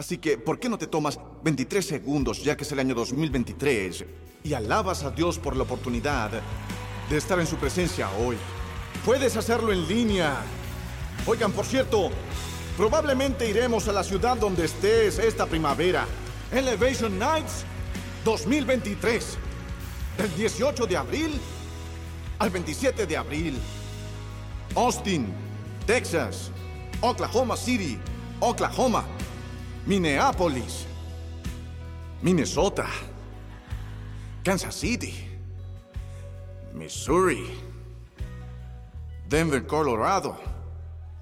Así que, ¿por qué no te tomas 23 segundos, ya que es el año 2023, y alabas a Dios por la oportunidad de estar en su presencia hoy? Puedes hacerlo en línea. Oigan, por cierto, probablemente iremos a la ciudad donde estés esta primavera. Elevation Nights 2023. Del 18 de abril al 27 de abril. Austin, Texas, Oklahoma City, Oklahoma. Minneapolis, Minnesota, Kansas City, Missouri, Denver, Colorado,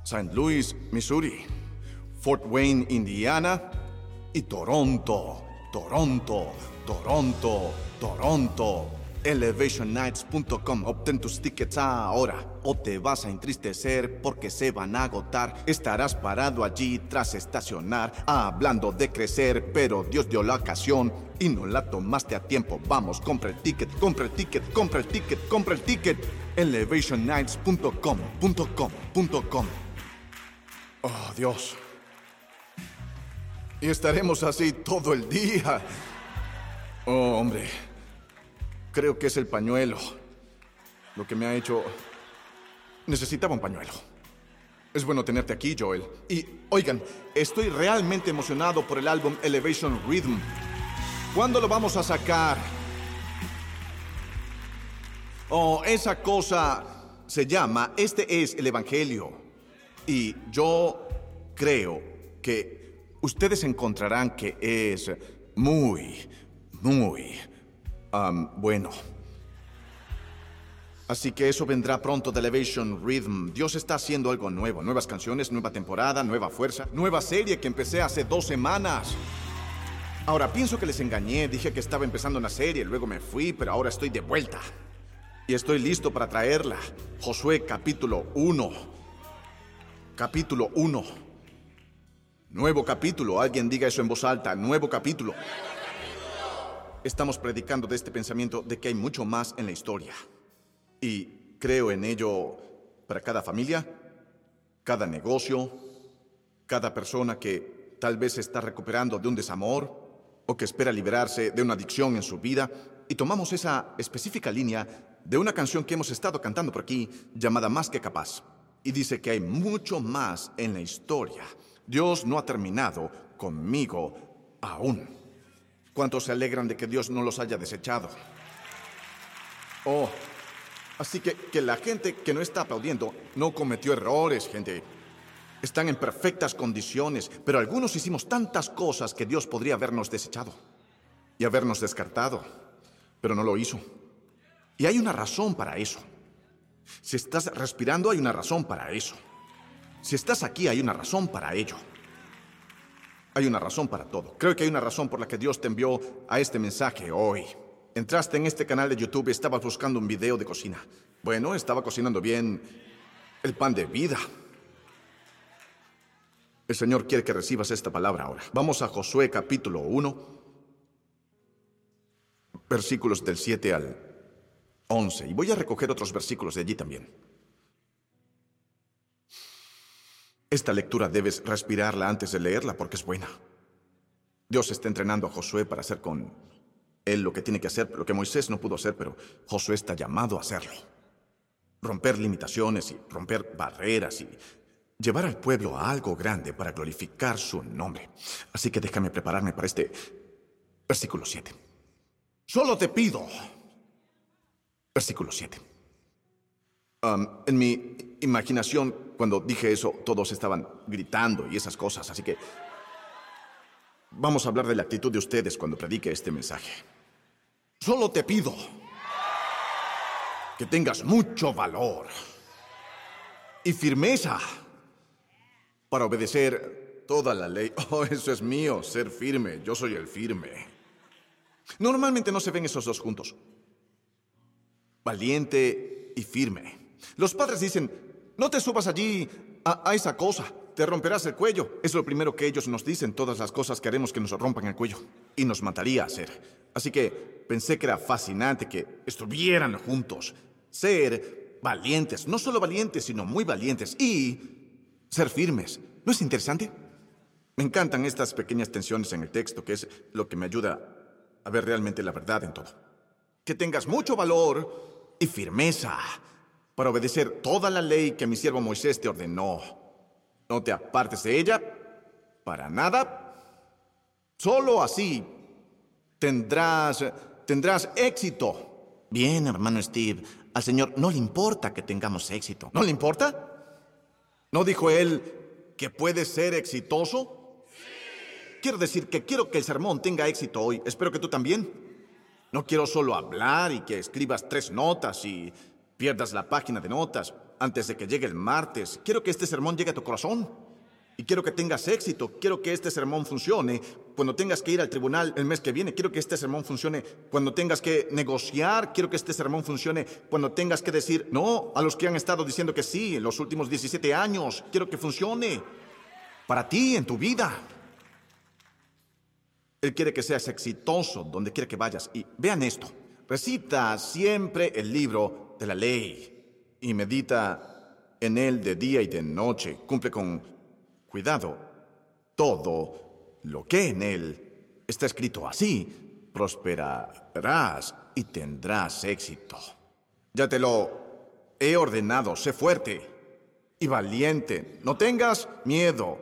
St. Louis, Missouri, Fort Wayne, Indiana. Y Toronto, Toronto, Toronto, Toronto. ElevationNights.com. Obtén tus tickets ahora o te vas a entristecer porque se van a agotar. Estarás parado allí tras estacionar, hablando de crecer, pero Dios dio la ocasión y no la tomaste a tiempo. Vamos, compra el ticket, compra el ticket, compra el ticket, compra el ticket. ElevationNights.com.com.com. Oh, Dios. Y estaremos así todo el día. Oh, hombre. Creo que es el pañuelo. Lo que me ha hecho... Necesitaba un pañuelo. Es bueno tenerte aquí, Joel. Y, oigan, estoy realmente emocionado por el álbum Elevation Rhythm. ¿Cuándo lo vamos a sacar? Oh, esa cosa se llama Este es el Evangelio. Y yo creo que ustedes encontrarán que es muy, muy bueno. Así que eso vendrá pronto de Elevation Rhythm. Dios está haciendo algo nuevo. Nuevas canciones, nueva temporada, nueva fuerza, nueva serie que empecé hace dos semanas. Ahora, pienso que les engañé. Dije que estaba empezando una serie, luego me fui, pero ahora estoy de vuelta. Y estoy listo para traerla. Josué capítulo 1. Capítulo 1. Nuevo capítulo. Alguien diga eso en voz alta. Nuevo capítulo. Estamos predicando de este pensamiento de que hay mucho más en la historia. Y creo en ello para cada familia, cada negocio, cada persona que tal vez está recuperando de un desamor o que espera liberarse de una adicción en su vida. Y tomamos esa específica línea de una canción que hemos estado cantando por aquí llamada Más que capaz. Y dice que hay mucho más en la historia. Dios no ha terminado conmigo aún. ¿Cuántos se alegran de que Dios no los haya desechado? Oh, así que, que la gente que no está aplaudiendo no cometió errores, gente. Están en perfectas condiciones, pero algunos hicimos tantas cosas que Dios podría habernos desechado y habernos descartado, pero no lo hizo. Y hay una razón para eso. Si estás respirando, hay una razón para eso. Si estás aquí, hay una razón para ello. Hay una razón para todo. Creo que hay una razón por la que Dios te envió a este mensaje hoy. Entraste en este canal de YouTube y estabas buscando un video de cocina. Bueno, estaba cocinando bien el pan de vida. El Señor quiere que recibas esta palabra ahora. Vamos a Josué capítulo 1, versículos del 7 al 11. Y voy a recoger otros versículos de allí también. Esta lectura debes respirarla antes de leerla porque es buena. Dios está entrenando a Josué para hacer con él lo que tiene que hacer, lo que Moisés no pudo hacer, pero Josué está llamado a hacerlo. Romper limitaciones y romper barreras y llevar al pueblo a algo grande para glorificar su nombre. Así que déjame prepararme para este versículo 7. Solo te pido. Versículo 7. en mi imaginación cuando dije eso, todos estaban gritando y esas cosas, así que vamos a hablar de la actitud de ustedes cuando predique este mensaje. Solo te pido que tengas mucho valor y firmeza para obedecer toda la ley. Oh, eso es mío, ser firme. Yo soy el firme. Normalmente no se ven esos dos juntos. Valiente y firme. Los padres dicen, no te subas allí a, esa cosa. Te romperás el cuello. Es lo primero que ellos nos dicen, todas las cosas que haremos que nos rompan el cuello. Y nos mataría a hacer. Así que pensé que era fascinante que estuvieran juntos. Ser valientes, no solo valientes, sino muy valientes. Y ser firmes. ¿No es interesante? Me encantan estas pequeñas tensiones en el texto, que es lo que me ayuda a ver realmente la verdad en todo. Que tengas mucho valor y firmeza para obedecer toda la ley que mi siervo Moisés te ordenó. No te apartes de ella para nada. Solo así tendrás, tendrás éxito. Bien, hermano Steve. Al Señor no le importa que tengamos éxito. ¿No le importa? ¿No dijo él que puede ser exitoso? Quiero decir que quiero que el sermón tenga éxito hoy. Espero que tú también. No quiero solo hablar y que escribas tres notas y pierdas la página de notas antes de que llegue el martes. Quiero que este sermón llegue a tu corazón. Y quiero que tengas éxito. Quiero que este sermón funcione cuando tengas que ir al tribunal el mes que viene. Quiero que este sermón funcione cuando tengas que negociar. Quiero que este sermón funcione cuando tengas que decir no a los que han estado diciendo que sí en los últimos 17 años. Quiero que funcione para ti en tu vida. Él quiere que seas exitoso donde quiera que vayas. Y vean esto. Recita siempre el libro de la ley y medita en él de día y de noche. Cumple con cuidado todo lo que en él está escrito así. Prosperarás y tendrás éxito. Ya te lo he ordenado. Sé fuerte y valiente. No tengas miedo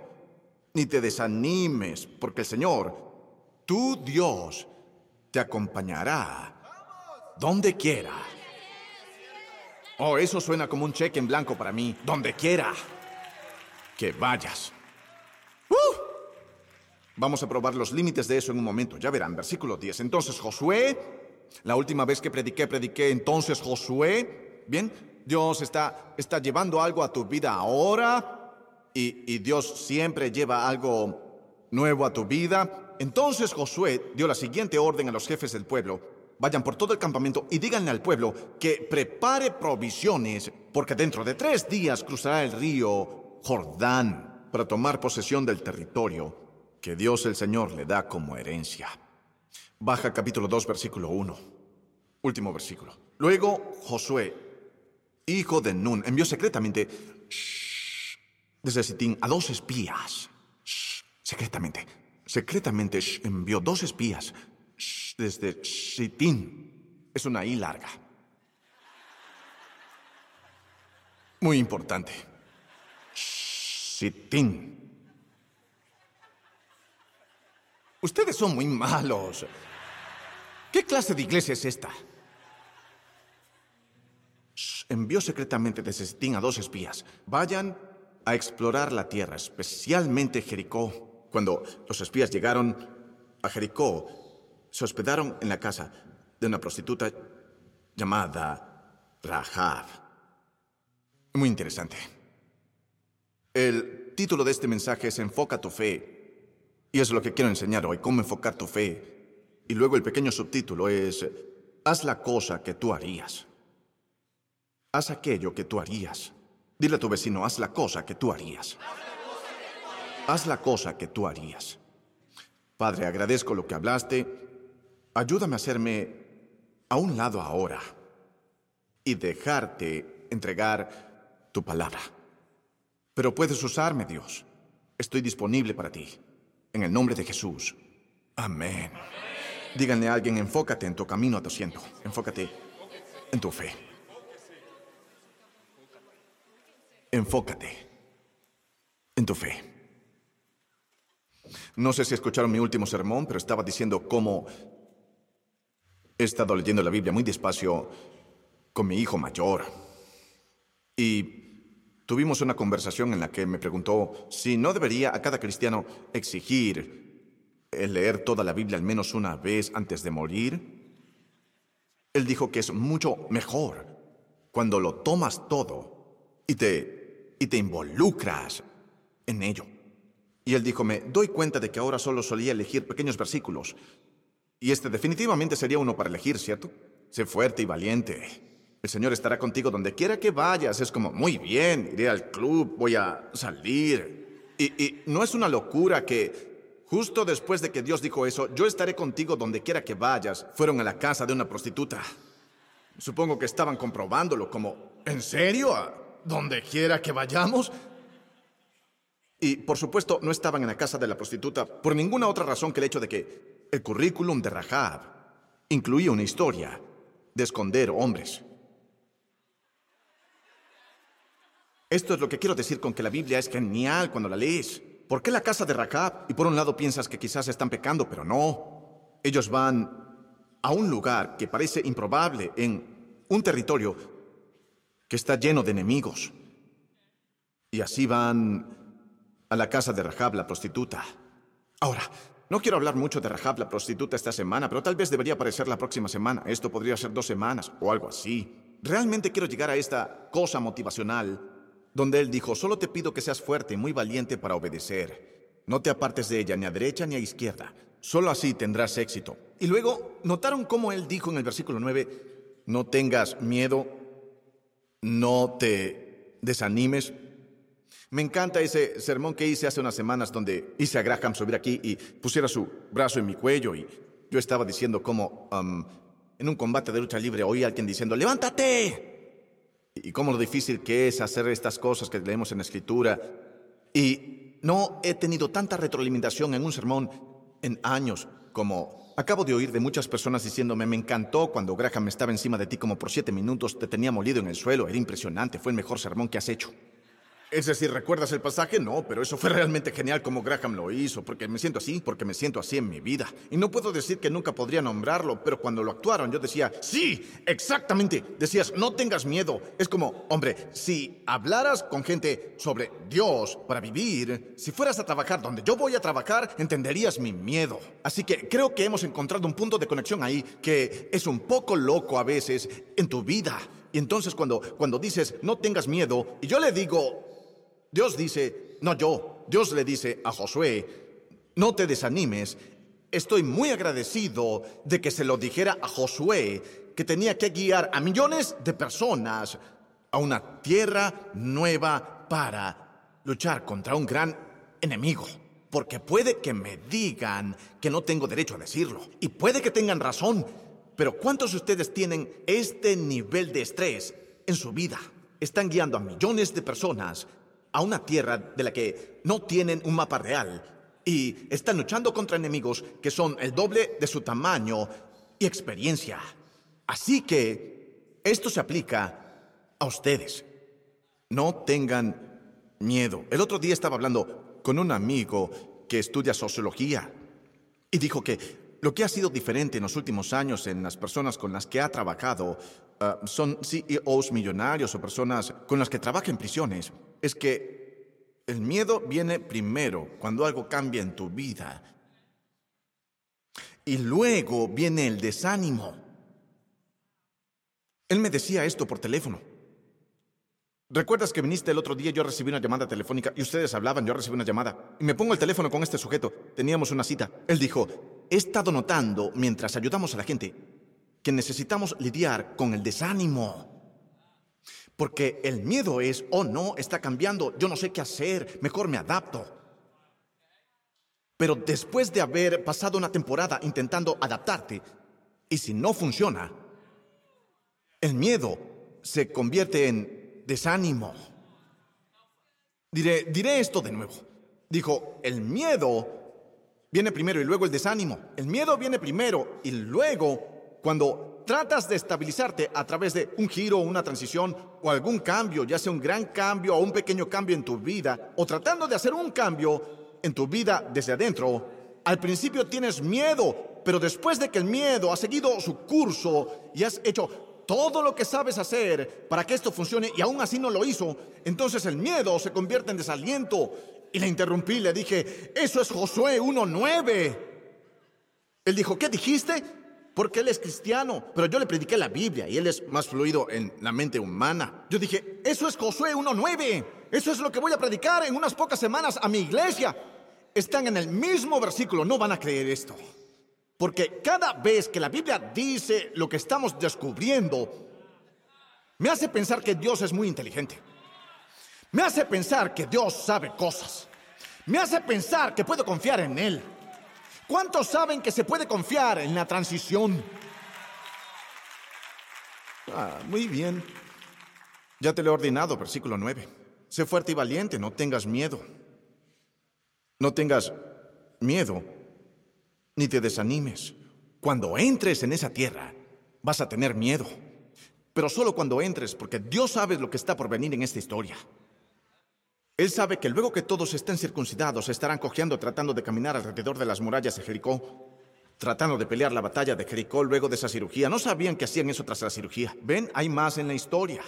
ni te desanimes, porque el Señor, tu Dios, te acompañará donde quiera. Oh, eso suena como un cheque en blanco para mí. Donde quiera que vayas. ¡Uh! Vamos a probar los límites de eso en un momento. Ya verán, versículo 10. Entonces Josué, la última vez que prediqué, prediqué entonces Josué. Bien, Dios está, está llevando algo a tu vida ahora y, y Dios siempre lleva algo nuevo a tu vida. Entonces Josué dio la siguiente orden a los jefes del pueblo vayan por todo el campamento y díganle al pueblo que prepare provisiones, porque dentro de tres días cruzará el río Jordán para tomar posesión del territorio que Dios el Señor le da como herencia. Baja capítulo 2, versículo 1. Último versículo. Luego Josué, hijo de Nun, envió secretamente desde Sitín a dos espías. secretamente, secretamente envió dos espías desde Sitín. Es una I larga. Muy importante. Sitín. Ustedes son muy malos. ¿Qué clase de iglesia es esta? Envió secretamente desde Sitín a dos espías. Vayan a explorar la tierra, especialmente Jericó. Cuando los espías llegaron a Jericó, se hospedaron en la casa de una prostituta llamada Rahab. Muy interesante. El título de este mensaje es Enfoca tu fe. Y es lo que quiero enseñar hoy, cómo enfocar tu fe. Y luego el pequeño subtítulo es Haz la cosa que tú harías. Haz aquello que tú harías. Dile a tu vecino, haz la cosa que tú harías. Haz la cosa que tú harías. Padre, agradezco lo que hablaste Ayúdame a hacerme a un lado ahora y dejarte entregar tu palabra. Pero puedes usarme, Dios. Estoy disponible para ti. En el nombre de Jesús. Amén. Díganle a alguien, enfócate en tu camino a tu asiento. Enfócate en tu fe. Enfócate en tu fe. No sé si escucharon mi último sermón, pero estaba diciendo cómo He estado leyendo la Biblia muy despacio con mi hijo mayor. Y tuvimos una conversación en la que me preguntó si no debería a cada cristiano exigir el leer toda la Biblia al menos una vez antes de morir. Él dijo que es mucho mejor cuando lo tomas todo y te, y te involucras en ello. Y él dijo, me doy cuenta de que ahora solo solía elegir pequeños versículos y este definitivamente sería uno para elegir, ¿cierto? Sé fuerte y valiente. El Señor estará contigo donde quiera que vayas. Es como, muy bien, iré al club, voy a salir. Y, no es una locura que justo después de que Dios dijo eso, yo estaré contigo donde quiera que vayas, fueron a la casa de una prostituta. Supongo que estaban comprobándolo como, ¿en serio? ¿A donde quiera que vayamos? Y por supuesto no estaban en la casa de la prostituta por ninguna otra razón que el hecho de que el currículum de Rahab incluía una historia de esconder hombres. Esto es lo que quiero decir con que la Biblia es genial cuando la lees. ¿Por qué la casa de Rahab? Y por un lado piensas que quizás están pecando, pero no. Ellos van a un lugar que parece improbable en un territorio que está lleno de enemigos. Y así van a la casa de Rahab, la prostituta. Ahora, no quiero hablar mucho de Rahab, la prostituta, esta semana, pero tal vez debería aparecer la próxima semana. Esto podría ser dos semanas o algo así. Realmente quiero llegar a esta cosa motivacional donde él dijo, solo te pido que seas fuerte y muy valiente para obedecer. No te apartes de ella ni a derecha ni a izquierda. Solo así tendrás éxito. Y luego, ¿notaron cómo él dijo en el versículo 9, no tengas miedo, no te desanimes? Me encanta ese sermón que hice hace unas semanas donde hice a Graham subir aquí y pusiera su brazo en mi cuello y yo estaba diciendo cómo um, en un combate de lucha libre oí a alguien diciendo, levántate, y cómo lo difícil que es hacer estas cosas que leemos en la escritura. Y no he tenido tanta retroalimentación en un sermón en años como acabo de oír de muchas personas diciéndome, me encantó cuando Graham estaba encima de ti como por siete minutos, te tenía molido en el suelo, era impresionante, fue el mejor sermón que has hecho. Es decir, ¿recuerdas el pasaje? No, pero eso fue realmente genial como Graham lo hizo, porque me siento así, porque me siento así en mi vida. Y no puedo decir que nunca podría nombrarlo, pero cuando lo actuaron yo decía, sí, exactamente. Decías, no tengas miedo. Es como, hombre, si hablaras con gente sobre Dios para vivir, si fueras a trabajar donde yo voy a trabajar, entenderías mi miedo. Así que creo que hemos encontrado un punto de conexión ahí que es un poco loco a veces en tu vida. Y entonces cuando, cuando dices, no tengas miedo, y yo le digo, Dios dice, no yo, Dios le dice a Josué, no te desanimes. Estoy muy agradecido de que se lo dijera a Josué que tenía que guiar a millones de personas a una tierra nueva para luchar contra un gran enemigo. Porque puede que me digan que no tengo derecho a decirlo. Y puede que tengan razón. Pero ¿cuántos de ustedes tienen este nivel de estrés en su vida? Están guiando a millones de personas a una tierra de la que no tienen un mapa real y están luchando contra enemigos que son el doble de su tamaño y experiencia. Así que esto se aplica a ustedes. No tengan miedo. El otro día estaba hablando con un amigo que estudia sociología y dijo que lo que ha sido diferente en los últimos años en las personas con las que ha trabajado ah, son CEOs millonarios o personas con las que trabaja en prisiones es que el miedo viene primero cuando algo cambia en tu vida. Y luego viene el desánimo. Él me decía esto por teléfono. ¿Recuerdas que viniste el otro día? Yo recibí una llamada telefónica y ustedes hablaban, yo recibí una llamada. Y me pongo el teléfono con este sujeto. Teníamos una cita. Él dijo, he estado notando, mientras ayudamos a la gente, que necesitamos lidiar con el desánimo. Porque el miedo es, oh no, está cambiando, yo no sé qué hacer, mejor me adapto. Pero después de haber pasado una temporada intentando adaptarte, y si no funciona, el miedo se convierte en desánimo. Diré, diré esto de nuevo. Dijo, el miedo viene primero y luego el desánimo. El miedo viene primero y luego, cuando tratas de estabilizarte a través de un giro, una transición o algún cambio, ya sea un gran cambio o un pequeño cambio en tu vida, o tratando de hacer un cambio en tu vida desde adentro, al principio tienes miedo, pero después de que el miedo ha seguido su curso y has hecho todo lo que sabes hacer para que esto funcione y aún así no lo hizo, entonces el miedo se convierte en desaliento. Y le interrumpí, le dije, eso es Josué 1.9. Él dijo, ¿qué dijiste? porque él es cristiano, pero yo le prediqué la Biblia y él es más fluido en la mente humana. Yo dije, eso es Josué 1.9, eso es lo que voy a predicar en unas pocas semanas a mi iglesia. Están en el mismo versículo, no van a creer esto. Porque cada vez que la Biblia dice lo que estamos descubriendo, me hace pensar que Dios es muy inteligente. Me hace pensar que Dios sabe cosas. Me hace pensar que puedo confiar en Él. ¿Cuántos saben que se puede confiar en la transición? Ah, muy bien. Ya te lo he ordenado, versículo 9. Sé fuerte y valiente, no tengas miedo. No tengas miedo, ni te desanimes. Cuando entres en esa tierra, vas a tener miedo. Pero solo cuando entres, porque Dios sabe lo que está por venir en esta historia. Él sabe que luego que todos estén circuncidados, estarán cojeando tratando de caminar alrededor de las murallas de Jericó, tratando de pelear la batalla de Jericó luego de esa cirugía. No sabían que hacían eso tras la cirugía. Ven, hay más en la historia.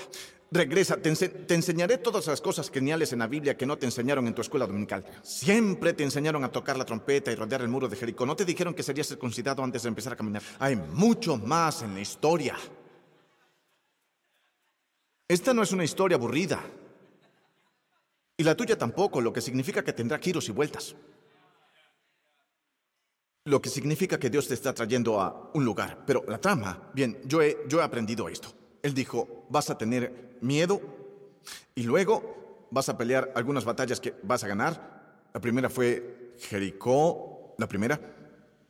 Regresa, te, enseñaré todas las cosas geniales en la Biblia que no te enseñaron en tu escuela dominical. Siempre te enseñaron a tocar la trompeta y rodear el muro de Jericó. No te dijeron que serías circuncidado antes de empezar a caminar. Hay mucho más en la historia. Esta no es una historia aburrida. Y la tuya tampoco, lo que significa que tendrá giros y vueltas. Lo que significa que Dios te está trayendo a un lugar. Pero la trama, bien, yo he, yo he aprendido esto. Él dijo, vas a tener miedo y luego vas a pelear algunas batallas que vas a ganar. La primera fue Jericó, la primera.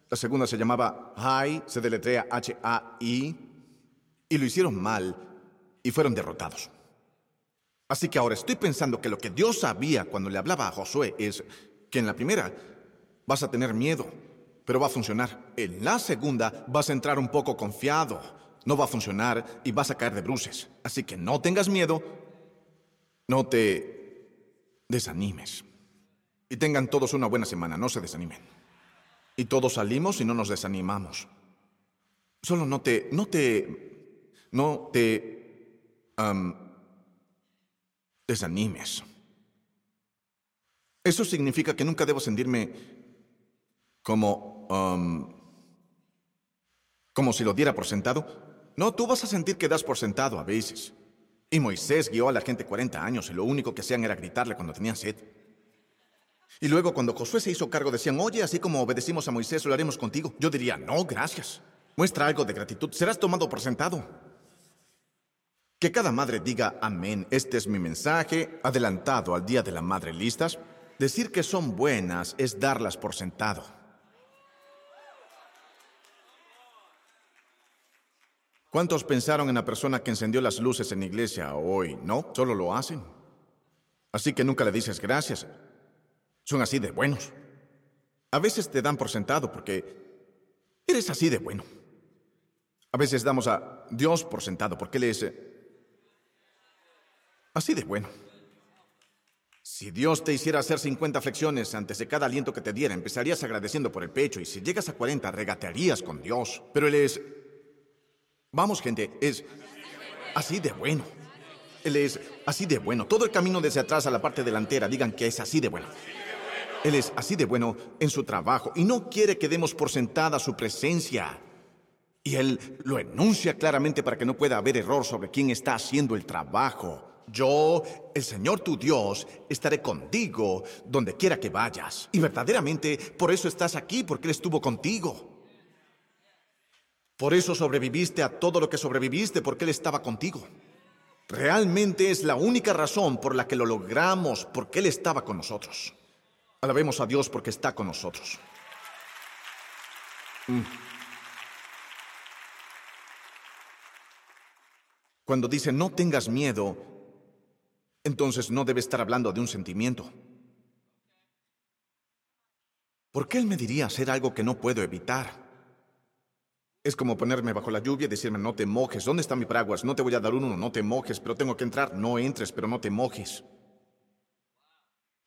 La segunda se llamaba Hai, se deletrea H-A-I. Y lo hicieron mal y fueron derrotados. Así que ahora estoy pensando que lo que Dios sabía cuando le hablaba a Josué es que en la primera vas a tener miedo, pero va a funcionar. En la segunda vas a entrar un poco confiado, no va a funcionar y vas a caer de bruces. Así que no tengas miedo, no te desanimes. Y tengan todos una buena semana, no se desanimen. Y todos salimos y no nos desanimamos. Solo no te, no te, no te, desanimes. Eso significa que nunca debo sentirme como... Um, como si lo diera por sentado. No, tú vas a sentir que das por sentado a veces. Y Moisés guió a la gente 40 años y lo único que hacían era gritarle cuando tenían sed. Y luego cuando Josué se hizo cargo decían, oye, así como obedecimos a Moisés, lo haremos contigo. Yo diría, no, gracias. Muestra algo de gratitud, serás tomado por sentado. Que cada madre diga amén. Este es mi mensaje, adelantado al Día de la Madre. ¿Listas? Decir que son buenas es darlas por sentado. ¿Cuántos pensaron en la persona que encendió las luces en la iglesia hoy? No, solo lo hacen. Así que nunca le dices gracias. Son así de buenos. A veces te dan por sentado porque eres así de bueno. A veces damos a Dios por sentado porque Él es Así de bueno. Si Dios te hiciera hacer 50 flexiones antes de cada aliento que te diera, empezarías agradeciendo por el pecho y si llegas a 40 regatearías con Dios. Pero Él es... Vamos gente, es así de bueno. Él es así de bueno. Todo el camino desde atrás a la parte delantera, digan que es así de bueno. Él es así de bueno en su trabajo y no quiere que demos por sentada su presencia. Y Él lo enuncia claramente para que no pueda haber error sobre quién está haciendo el trabajo. Yo, el Señor tu Dios, estaré contigo donde quiera que vayas. Y verdaderamente por eso estás aquí, porque Él estuvo contigo. Por eso sobreviviste a todo lo que sobreviviste, porque Él estaba contigo. Realmente es la única razón por la que lo logramos, porque Él estaba con nosotros. Alabemos a Dios porque está con nosotros. Mm. Cuando dice no tengas miedo, entonces no debe estar hablando de un sentimiento. ¿Por qué él me diría hacer algo que no puedo evitar? Es como ponerme bajo la lluvia y decirme, no te mojes, ¿dónde está mi paraguas? No te voy a dar uno, no te mojes, pero tengo que entrar, no entres, pero no te mojes.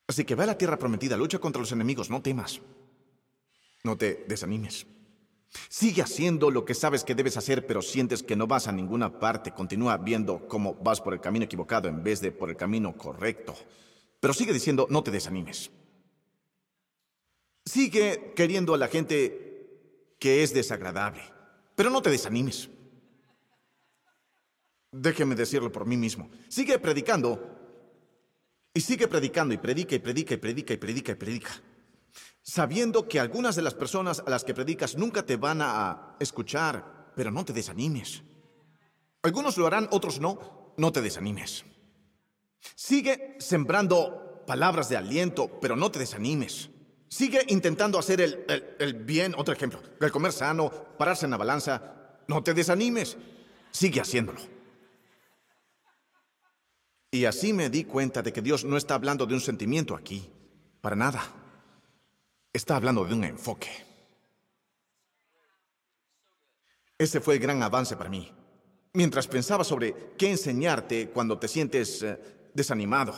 Así que ve a la tierra prometida, lucha contra los enemigos, no temas. No te desanimes. Sigue haciendo lo que sabes que debes hacer, pero sientes que no vas a ninguna parte. Continúa viendo cómo vas por el camino equivocado en vez de por el camino correcto. Pero sigue diciendo, no te desanimes. Sigue queriendo a la gente que es desagradable, pero no te desanimes. Déjeme decirlo por mí mismo. Sigue predicando y sigue predicando y predica y predica y predica y predica y predica sabiendo que algunas de las personas a las que predicas nunca te van a escuchar, pero no te desanimes. Algunos lo harán, otros no, no te desanimes. Sigue sembrando palabras de aliento, pero no te desanimes. Sigue intentando hacer el, bien, otro ejemplo, el comer sano, pararse en la balanza, no te desanimes. Sigue haciéndolo. Y así me di cuenta de que Dios no está hablando de un sentimiento aquí, para nada. Está hablando de un enfoque. Ese fue el gran avance para mí. Mientras pensaba sobre qué enseñarte cuando te sientes eh, desanimado,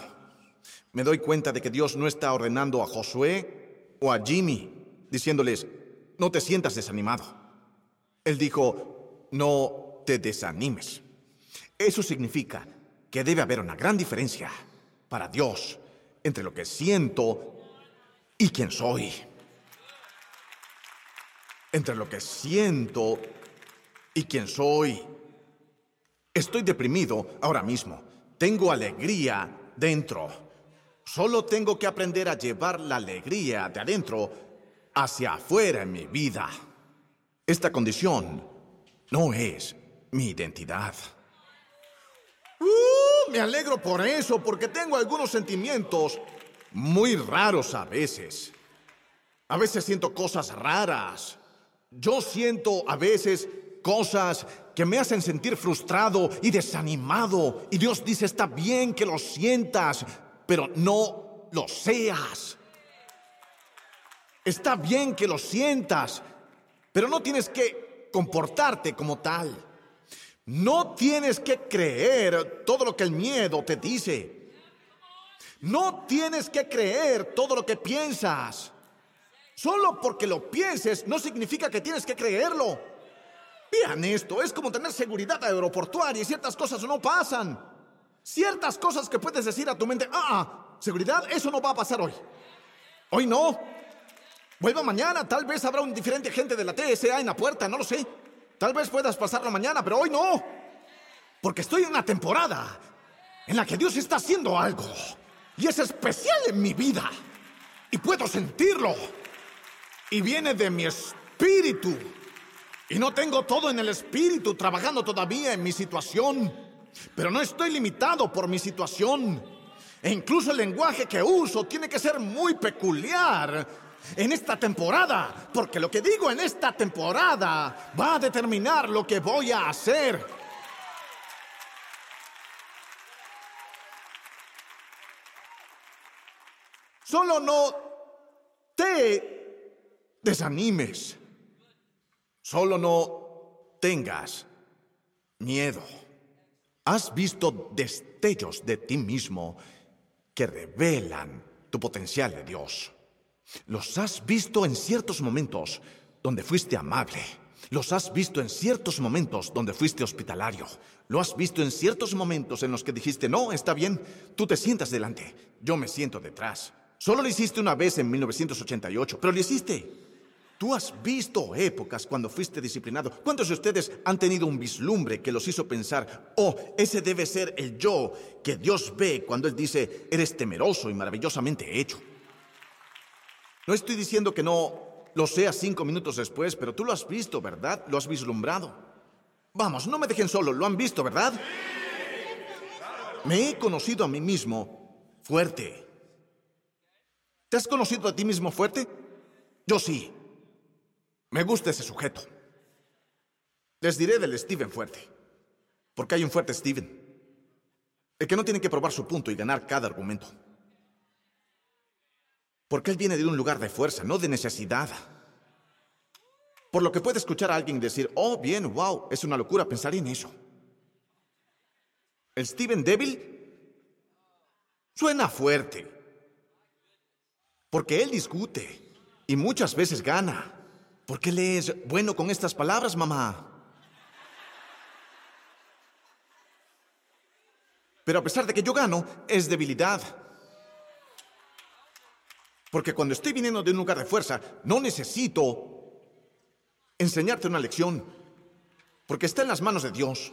me doy cuenta de que Dios no está ordenando a Josué o a Jimmy, diciéndoles, no te sientas desanimado. Él dijo, no te desanimes. Eso significa que debe haber una gran diferencia para Dios entre lo que siento y quién soy. Entre lo que siento y quién soy. Estoy deprimido ahora mismo. Tengo alegría dentro. Solo tengo que aprender a llevar la alegría de adentro hacia afuera en mi vida. Esta condición no es mi identidad. Uh, me alegro por eso, porque tengo algunos sentimientos muy raros a veces. A veces siento cosas raras. Yo siento a veces cosas que me hacen sentir frustrado y desanimado. Y Dios dice, está bien que lo sientas, pero no lo seas. Está bien que lo sientas, pero no tienes que comportarte como tal. No tienes que creer todo lo que el miedo te dice. No tienes que creer todo lo que piensas. Solo porque lo pienses no significa que tienes que creerlo. Vean esto, es como tener seguridad aeroportuaria y ciertas cosas no pasan. Ciertas cosas que puedes decir a tu mente, ah, ah, seguridad, eso no va a pasar hoy. Hoy no. Vuelva mañana, tal vez habrá un diferente agente de la TSA en la puerta, no lo sé. Tal vez puedas pasarlo mañana, pero hoy no. Porque estoy en una temporada en la que Dios está haciendo algo. Y es especial en mi vida. Y puedo sentirlo. Y viene de mi espíritu. Y no tengo todo en el espíritu trabajando todavía en mi situación. Pero no estoy limitado por mi situación. E incluso el lenguaje que uso tiene que ser muy peculiar en esta temporada. Porque lo que digo en esta temporada va a determinar lo que voy a hacer. Solo no te desanimes. Solo no tengas miedo. Has visto destellos de ti mismo que revelan tu potencial de Dios. Los has visto en ciertos momentos donde fuiste amable. Los has visto en ciertos momentos donde fuiste hospitalario. Lo has visto en ciertos momentos en los que dijiste, no, está bien, tú te sientas delante, yo me siento detrás. Solo lo hiciste una vez en 1988, pero lo hiciste. Tú has visto épocas cuando fuiste disciplinado. ¿Cuántos de ustedes han tenido un vislumbre que los hizo pensar, oh, ese debe ser el yo que Dios ve cuando Él dice, eres temeroso y maravillosamente hecho? No estoy diciendo que no lo seas cinco minutos después, pero tú lo has visto, ¿verdad? Lo has vislumbrado. Vamos, no me dejen solo, lo han visto, ¿verdad? Me he conocido a mí mismo fuerte. ¿Te has conocido a ti mismo fuerte? Yo sí. Me gusta ese sujeto. Les diré del Steven fuerte, porque hay un fuerte Steven, el que no tiene que probar su punto y ganar cada argumento. Porque él viene de un lugar de fuerza, no de necesidad. Por lo que puede escuchar a alguien decir, oh, bien, wow, es una locura pensar en eso. El Steven débil suena fuerte, porque él discute y muchas veces gana. ¿Por qué lees bueno con estas palabras, mamá? Pero a pesar de que yo gano, es debilidad. Porque cuando estoy viniendo de un lugar de fuerza, no necesito enseñarte una lección, porque está en las manos de Dios.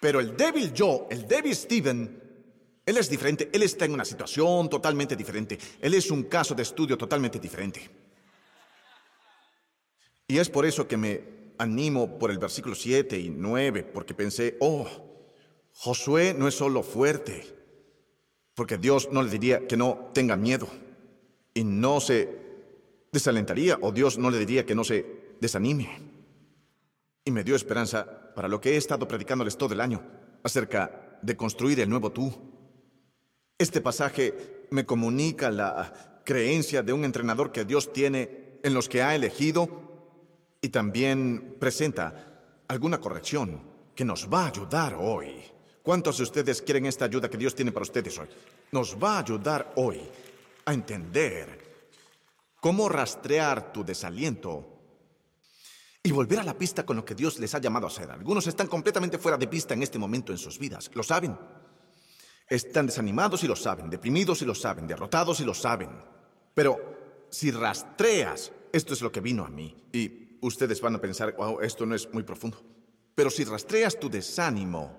Pero el débil yo, el débil Steven, él es diferente, él está en una situación totalmente diferente, él es un caso de estudio totalmente diferente. Y es por eso que me animo por el versículo 7 y 9, porque pensé, oh, Josué no es solo fuerte, porque Dios no le diría que no tenga miedo y no se desalentaría, o Dios no le diría que no se desanime. Y me dio esperanza para lo que he estado predicándoles todo el año acerca de construir el nuevo tú. Este pasaje me comunica la creencia de un entrenador que Dios tiene en los que ha elegido y también presenta alguna corrección que nos va a ayudar hoy. ¿Cuántos de ustedes quieren esta ayuda que Dios tiene para ustedes hoy? Nos va a ayudar hoy a entender cómo rastrear tu desaliento y volver a la pista con lo que Dios les ha llamado a hacer. Algunos están completamente fuera de pista en este momento en sus vidas. ¿Lo saben? Están desanimados y lo saben, deprimidos y lo saben, derrotados y lo saben. Pero si rastreas, esto es lo que vino a mí. Y ustedes van a pensar, wow, esto no es muy profundo. Pero si rastreas tu desánimo,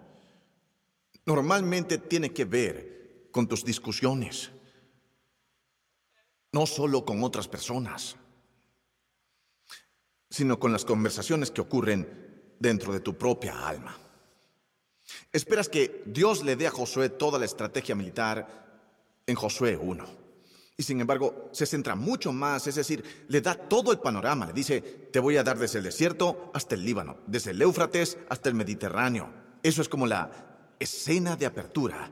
normalmente tiene que ver con tus discusiones, no solo con otras personas, sino con las conversaciones que ocurren dentro de tu propia alma. Esperas que Dios le dé a Josué toda la estrategia militar en Josué 1. Y sin embargo, se centra mucho más, es decir, le da todo el panorama. Le dice, te voy a dar desde el desierto hasta el Líbano, desde el Éufrates hasta el Mediterráneo. Eso es como la escena de apertura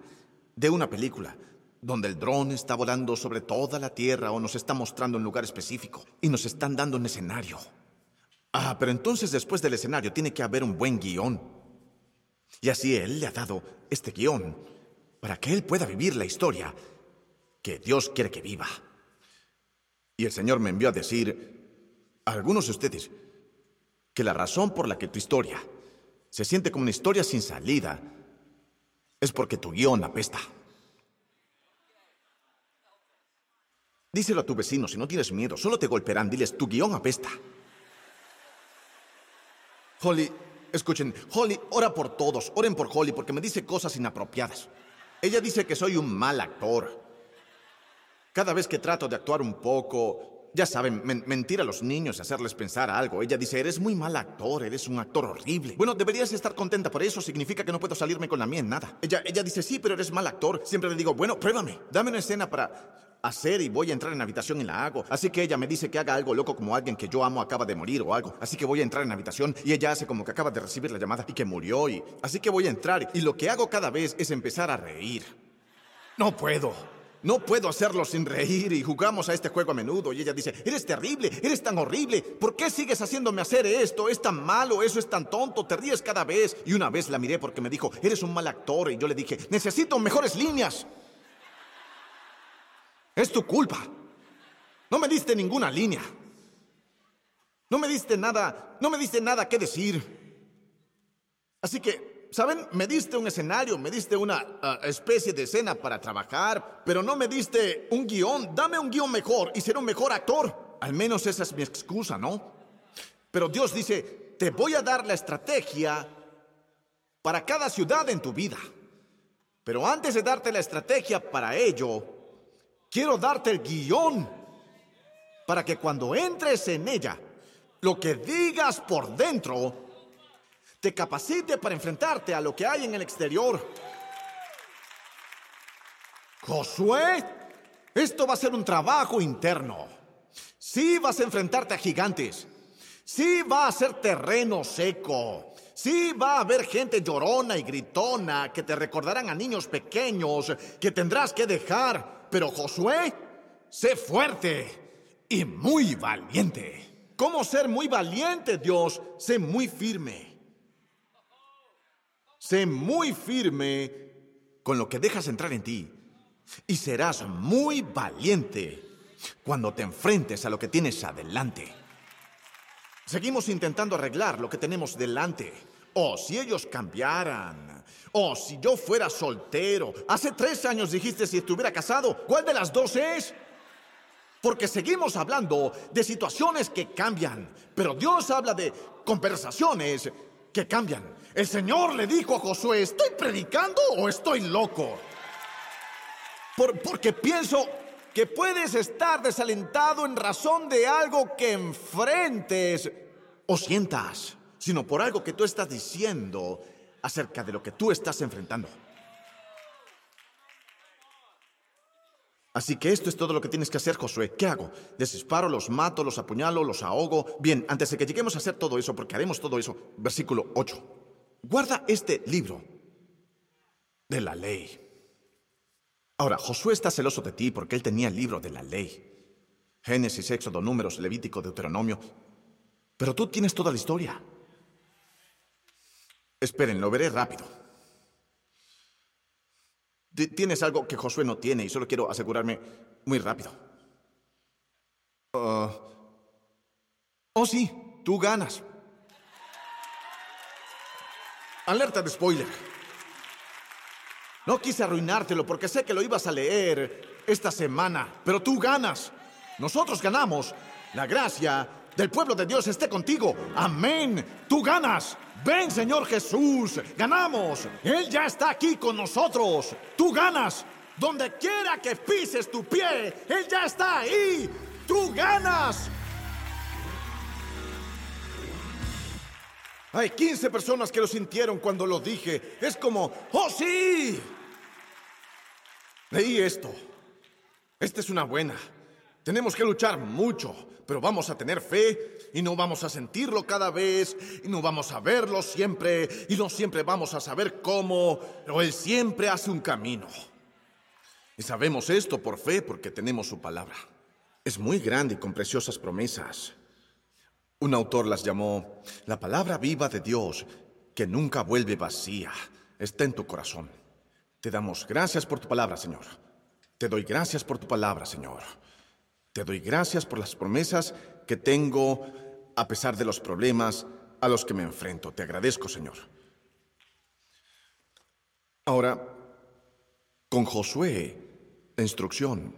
de una película, donde el dron está volando sobre toda la Tierra o nos está mostrando un lugar específico y nos están dando un escenario. Ah, pero entonces después del escenario tiene que haber un buen guion. Y así Él le ha dado este guion para que Él pueda vivir la historia que Dios quiere que viva. Y el Señor me envió a decir a algunos de ustedes que la razón por la que tu historia se siente como una historia sin salida es porque tu guion apesta. Díselo a tu vecino si no tienes miedo, solo te golpearán, diles, tu guion apesta. Holly, escuchen, Holly, ora por todos, oren por Holly porque me dice cosas inapropiadas. Ella dice que soy un mal actor. Cada vez que trato de actuar un poco, ya saben, mentir a los niños y hacerles pensar algo. Ella dice, eres muy mal actor, eres un actor horrible. Bueno, deberías estar contenta por eso, significa que no puedo salirme con la mía en nada. Ella, ella dice, sí, pero eres mal actor. Siempre le digo, bueno, pruébame, dame una escena para hacer y voy a entrar en la habitación y la hago. Así que ella me dice que haga algo loco como alguien que yo amo acaba de morir o algo. Así que voy a entrar en la habitación y ella hace como que acaba de recibir la llamada y que murió y... Así que voy a entrar y lo que hago cada vez es empezar a reír. No puedo. No puedo hacerlo sin reír y jugamos a este juego a menudo. Y ella dice, eres terrible, eres tan horrible. ¿Por qué sigues haciéndome hacer esto? Es tan malo, eso es tan tonto, te ríes cada vez. Y una vez la miré porque me dijo, eres un mal actor. Y yo le dije, necesito mejores líneas. Es tu culpa. No me diste ninguna línea. No me diste nada, no me diste nada que decir. Así que ¿saben? Me diste un escenario, me diste una ah, especie de escena para trabajar, pero no me diste un guion. Dame un guion mejor y seré un mejor actor. Al menos esa es mi excusa, ¿no? Pero Dios dice, te voy a dar la estrategia para cada ciudad en tu vida. Pero antes de darte la estrategia para ello, quiero darte el guion para que cuando entres en ella, lo que digas por dentro te capacite para enfrentarte a lo que hay en el exterior. Josué, esto va a ser un trabajo interno. Sí vas a enfrentarte a gigantes. Sí va a ser terreno seco. Sí va a haber gente llorona y gritona que te recordarán a niños pequeños que tendrás que dejar. Pero Josué, sé fuerte y muy valiente. ¿Cómo ser muy valiente, Dios? Sé muy firme. Sé muy firme con lo que dejas entrar en ti y serás muy valiente cuando te enfrentes a lo que tienes adelante. Seguimos intentando arreglar lo que tenemos delante. O si ellos cambiaran. O si yo fuera soltero. Hace tres años dijiste si estuviera casado. ¿Cuál de las dos es? Porque seguimos hablando de situaciones que cambian. Pero Dios habla de conversaciones que cambian. El Señor le dijo a Josué, ¿estoy predicando o estoy loco? porque pienso que puedes estar desalentado en razón de algo que enfrentes o sientas, sino por algo que tú estás diciendo acerca de lo que tú estás enfrentando. Así que esto es todo lo que tienes que hacer, Josué. ¿Qué hago? ¿Desesparo, los mato, los apuñalo, los ahogo? Bien, antes de que lleguemos a hacer todo eso, porque haremos todo eso, versículo 8. Guarda este libro de la ley. Ahora, Josué está celoso de ti porque él tenía el libro de la ley. Génesis, Éxodo, Números, Levítico, Deuteronomio. Pero tú tienes toda la historia. Esperen, lo veré rápido. Tienes algo que Josué no tiene y solo quiero asegurarme muy rápido. Ah, oh, sí, tú ganas. Alerta de spoiler. No quise arruinártelo porque sé que lo ibas a leer esta semana, pero tú ganas. Nosotros ganamos. La gracia del pueblo de Dios esté contigo. Amén. Tú ganas. Ven, Señor Jesús. Ganamos. Él ya está aquí con nosotros. Tú ganas. Donde quiera que pises tu pie, Él ya está ahí. Tú ganas. Hay 15 personas que lo sintieron cuando lo dije. Es como, oh sí. Leí esto. Esta es una buena. Tenemos que luchar mucho, pero vamos a tener fe y no vamos a sentirlo cada vez y no vamos a verlo siempre y no siempre vamos a saber cómo, pero Él siempre hace un camino. Y sabemos esto por fe porque tenemos su palabra. Es muy grande y con preciosas promesas. Un autor las llamó la palabra viva de Dios que nunca vuelve vacía. Está en tu corazón. Te damos gracias por tu palabra, Señor. Te doy gracias por tu palabra, Señor. Te doy gracias por las promesas que tengo a pesar de los problemas a los que me enfrento. Te agradezco, Señor. Ahora, con Josué, la instrucción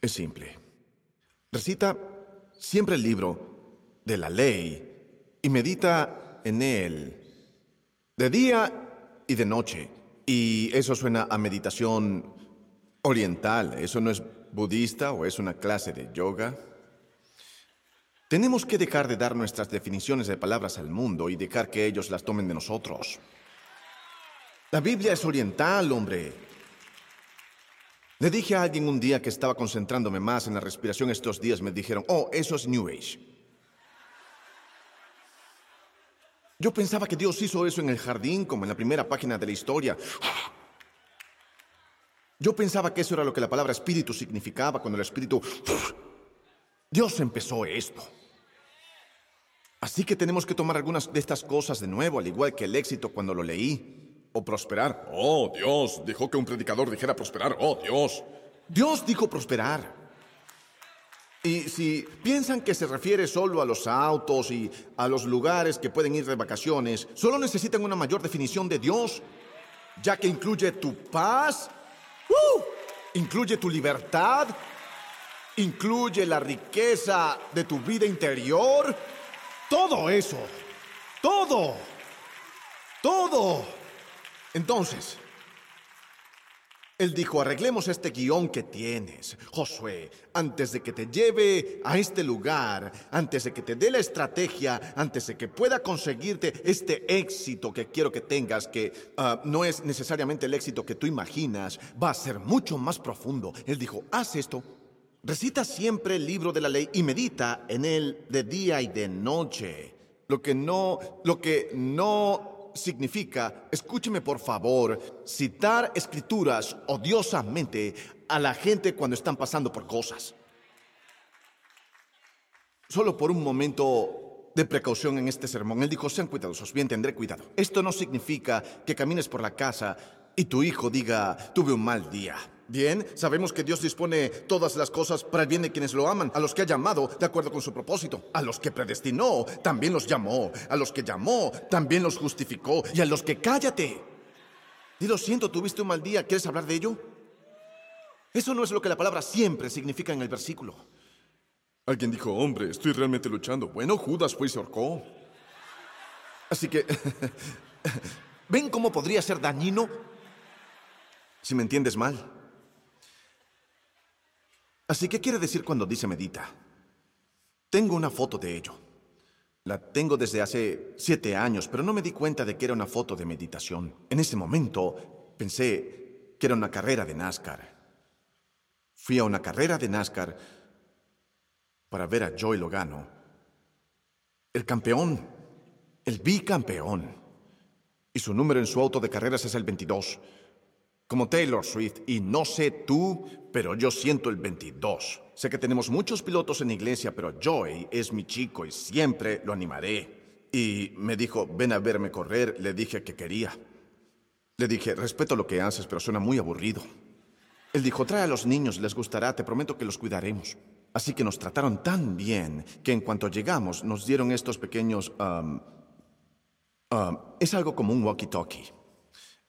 es simple. Recita siempre el libro de la ley y medita en él de día y de noche. Y eso suena a meditación oriental, eso no es budista o es una clase de yoga? Tenemos que dejar de dar nuestras definiciones de palabras al mundo y dejar que ellos las tomen de nosotros. La Biblia es oriental, hombre. Le dije a alguien un día que estaba concentrándome más en la respiración estos días, me dijeron, oh, eso es New Age. Yo pensaba que Dios hizo eso en el jardín, como en la primera página de la historia. Yo pensaba que eso era lo que la palabra espíritu significaba cuando el espíritu... Dios empezó esto. Así que tenemos que tomar algunas de estas cosas de nuevo, al igual que el éxito cuando lo leí. O prosperar. Oh, Dios, dijo que un predicador dijera prosperar. Oh, Dios. Dios dijo prosperar. Y si piensan que se refiere solo a los autos y a los lugares que pueden ir de vacaciones, solo necesitan una mayor definición de Dios, ya que incluye tu paz, ¡Uh! incluye tu libertad, incluye la riqueza de tu vida interior, todo eso, todo, todo. Entonces, él dijo, arreglemos este guion que tienes, Josué, antes de que te lleve a este lugar, antes de que te dé la estrategia, antes de que pueda conseguirte este éxito que quiero que tengas, que ah, no es necesariamente el éxito que tú imaginas, va a ser mucho más profundo. Él dijo, haz esto, recita siempre el libro de la ley y medita en él de día y de noche. Lo que no, lo que no significa, escúcheme por favor, citar escrituras odiosamente a la gente cuando están pasando por cosas. Solo por un momento de precaución en este sermón, él dijo, sean cuidadosos, bien tendré cuidado. Esto no significa que camines por la casa y tu hijo diga, tuve un mal día. Bien, sabemos que Dios dispone todas las cosas para el bien de quienes lo aman, a los que ha llamado de acuerdo con su propósito, a los que predestinó, también los llamó, a los que llamó, también los justificó, y a los que cállate. Y lo siento, tuviste un mal día, ¿quieres hablar de ello? Eso no es lo que la palabra siempre significa en el versículo. Alguien dijo, hombre, estoy realmente luchando. Bueno, Judas fue y se ahorcó. Así que, ¿ven cómo podría ser dañino si me entiendes mal? Así, ¿qué quiere decir cuando dice medita? Tengo una foto de ello. La tengo desde hace siete años, pero no me di cuenta de que era una foto de meditación. En ese momento pensé que era una carrera de NASCAR. Fui a una carrera de NASCAR para ver a Joey Logano, el campeón, el bicampeón. Y su número en su auto de carreras es el 22. Como Taylor Swift, y no sé tú, pero yo siento el 22. Sé que tenemos muchos pilotos en iglesia, pero Joey es mi chico y siempre lo animaré. Y me dijo, ven a verme correr, le dije que quería. Le dije, respeto lo que haces, pero suena muy aburrido. Él dijo, trae a los niños, les gustará, te prometo que los cuidaremos. Así que nos trataron tan bien que en cuanto llegamos nos dieron estos pequeños... um, um, es algo como un walkie-talkie.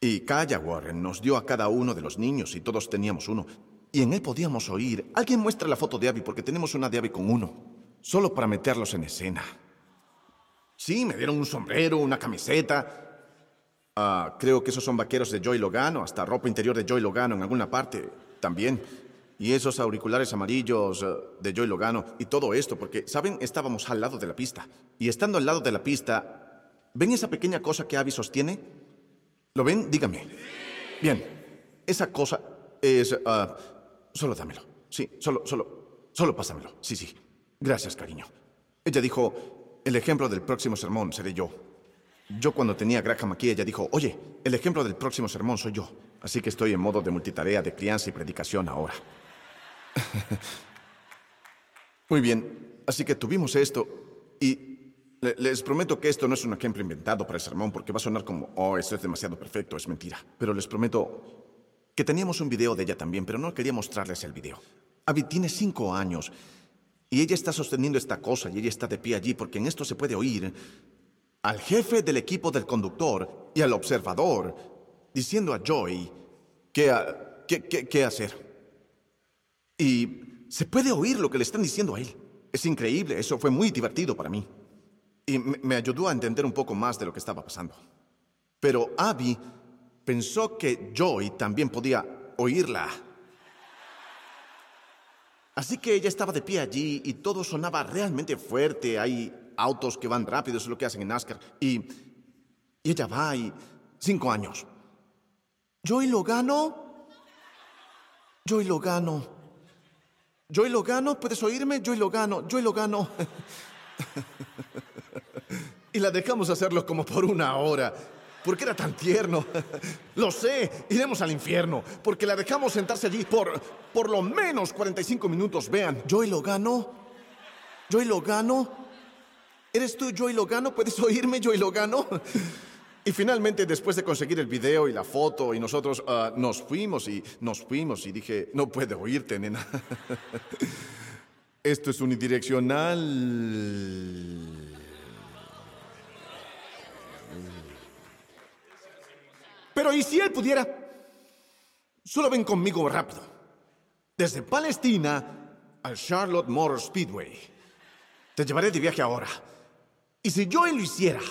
Y Kaya Warren nos dio a cada uno de los niños y todos teníamos uno. Y en él podíamos oír. Alguien muestra la foto de Abby porque tenemos una de Abby con uno. Solo para meterlos en escena. Sí, me dieron un sombrero, una camiseta. Ah, creo que esos son vaqueros de Joy Logano, hasta ropa interior de Joy Logano en alguna parte también. Y esos auriculares amarillos eh, de Joy Logano y todo esto, porque, ¿saben? Estábamos al lado de la pista. Y estando al lado de la pista, ¿ven esa pequeña cosa que Abby sostiene? ¿Lo ven? Dígame. Bien, esa cosa es... ah, solo dámelo. Sí, solo, solo, solo pásamelo. Sí, sí. Gracias, cariño. Ella dijo, el ejemplo del próximo sermón seré yo. Yo cuando tenía Graham aquí, ella dijo, oye, el ejemplo del próximo sermón soy yo. Así que estoy en modo de multitarea de crianza y predicación ahora. Muy bien, así que tuvimos esto y le- les prometo que esto no es un ejemplo inventado para el sermón porque va a sonar como, oh, esto es demasiado perfecto, es mentira. Pero les prometo que teníamos un video de ella también, pero no quería mostrarles el video. Abby tiene cinco años y ella está sosteniendo esta cosa y ella está de pie allí porque en esto se puede oír al jefe del equipo del conductor y al observador diciendo a Joy qué, qué- qué- qué hacer. Y se puede oír lo que le están diciendo a él. Es increíble, eso fue muy divertido para mí. Y me, ayudó a entender un poco más de lo que estaba pasando. Pero Abby pensó que Joy también podía oírla. Así que ella estaba de pie allí y todo sonaba realmente fuerte. Hay autos que van rápido, eso es lo que hacen en NASCAR. Y, y ella va y... Cinco años. ¿Joy lo gano? Joy lo gano. Joy lo gano, ¿puedes oírme? Joy lo gano, Joy lo gano. y la dejamos hacerlo como por una hora. Porque era tan tierno. Lo sé, iremos al infierno. Porque la dejamos sentarse allí por por lo menos 45 minutos. Vean, Joy lo gano. Joy lo gano. ¿Eres tú Joy Logano? ¿Puedes oírme, Joy Logano? Y finalmente, después de conseguir el video y la foto, y nosotros ah, nos fuimos y nos fuimos, y dije, no puede oírte, nena. Esto es unidireccional. Pero ¿y si él pudiera? Solo ven conmigo rápido. Desde Palestina al Charlotte Motor Speedway. Te llevaré de viaje ahora. Y si Joy lo hiciera,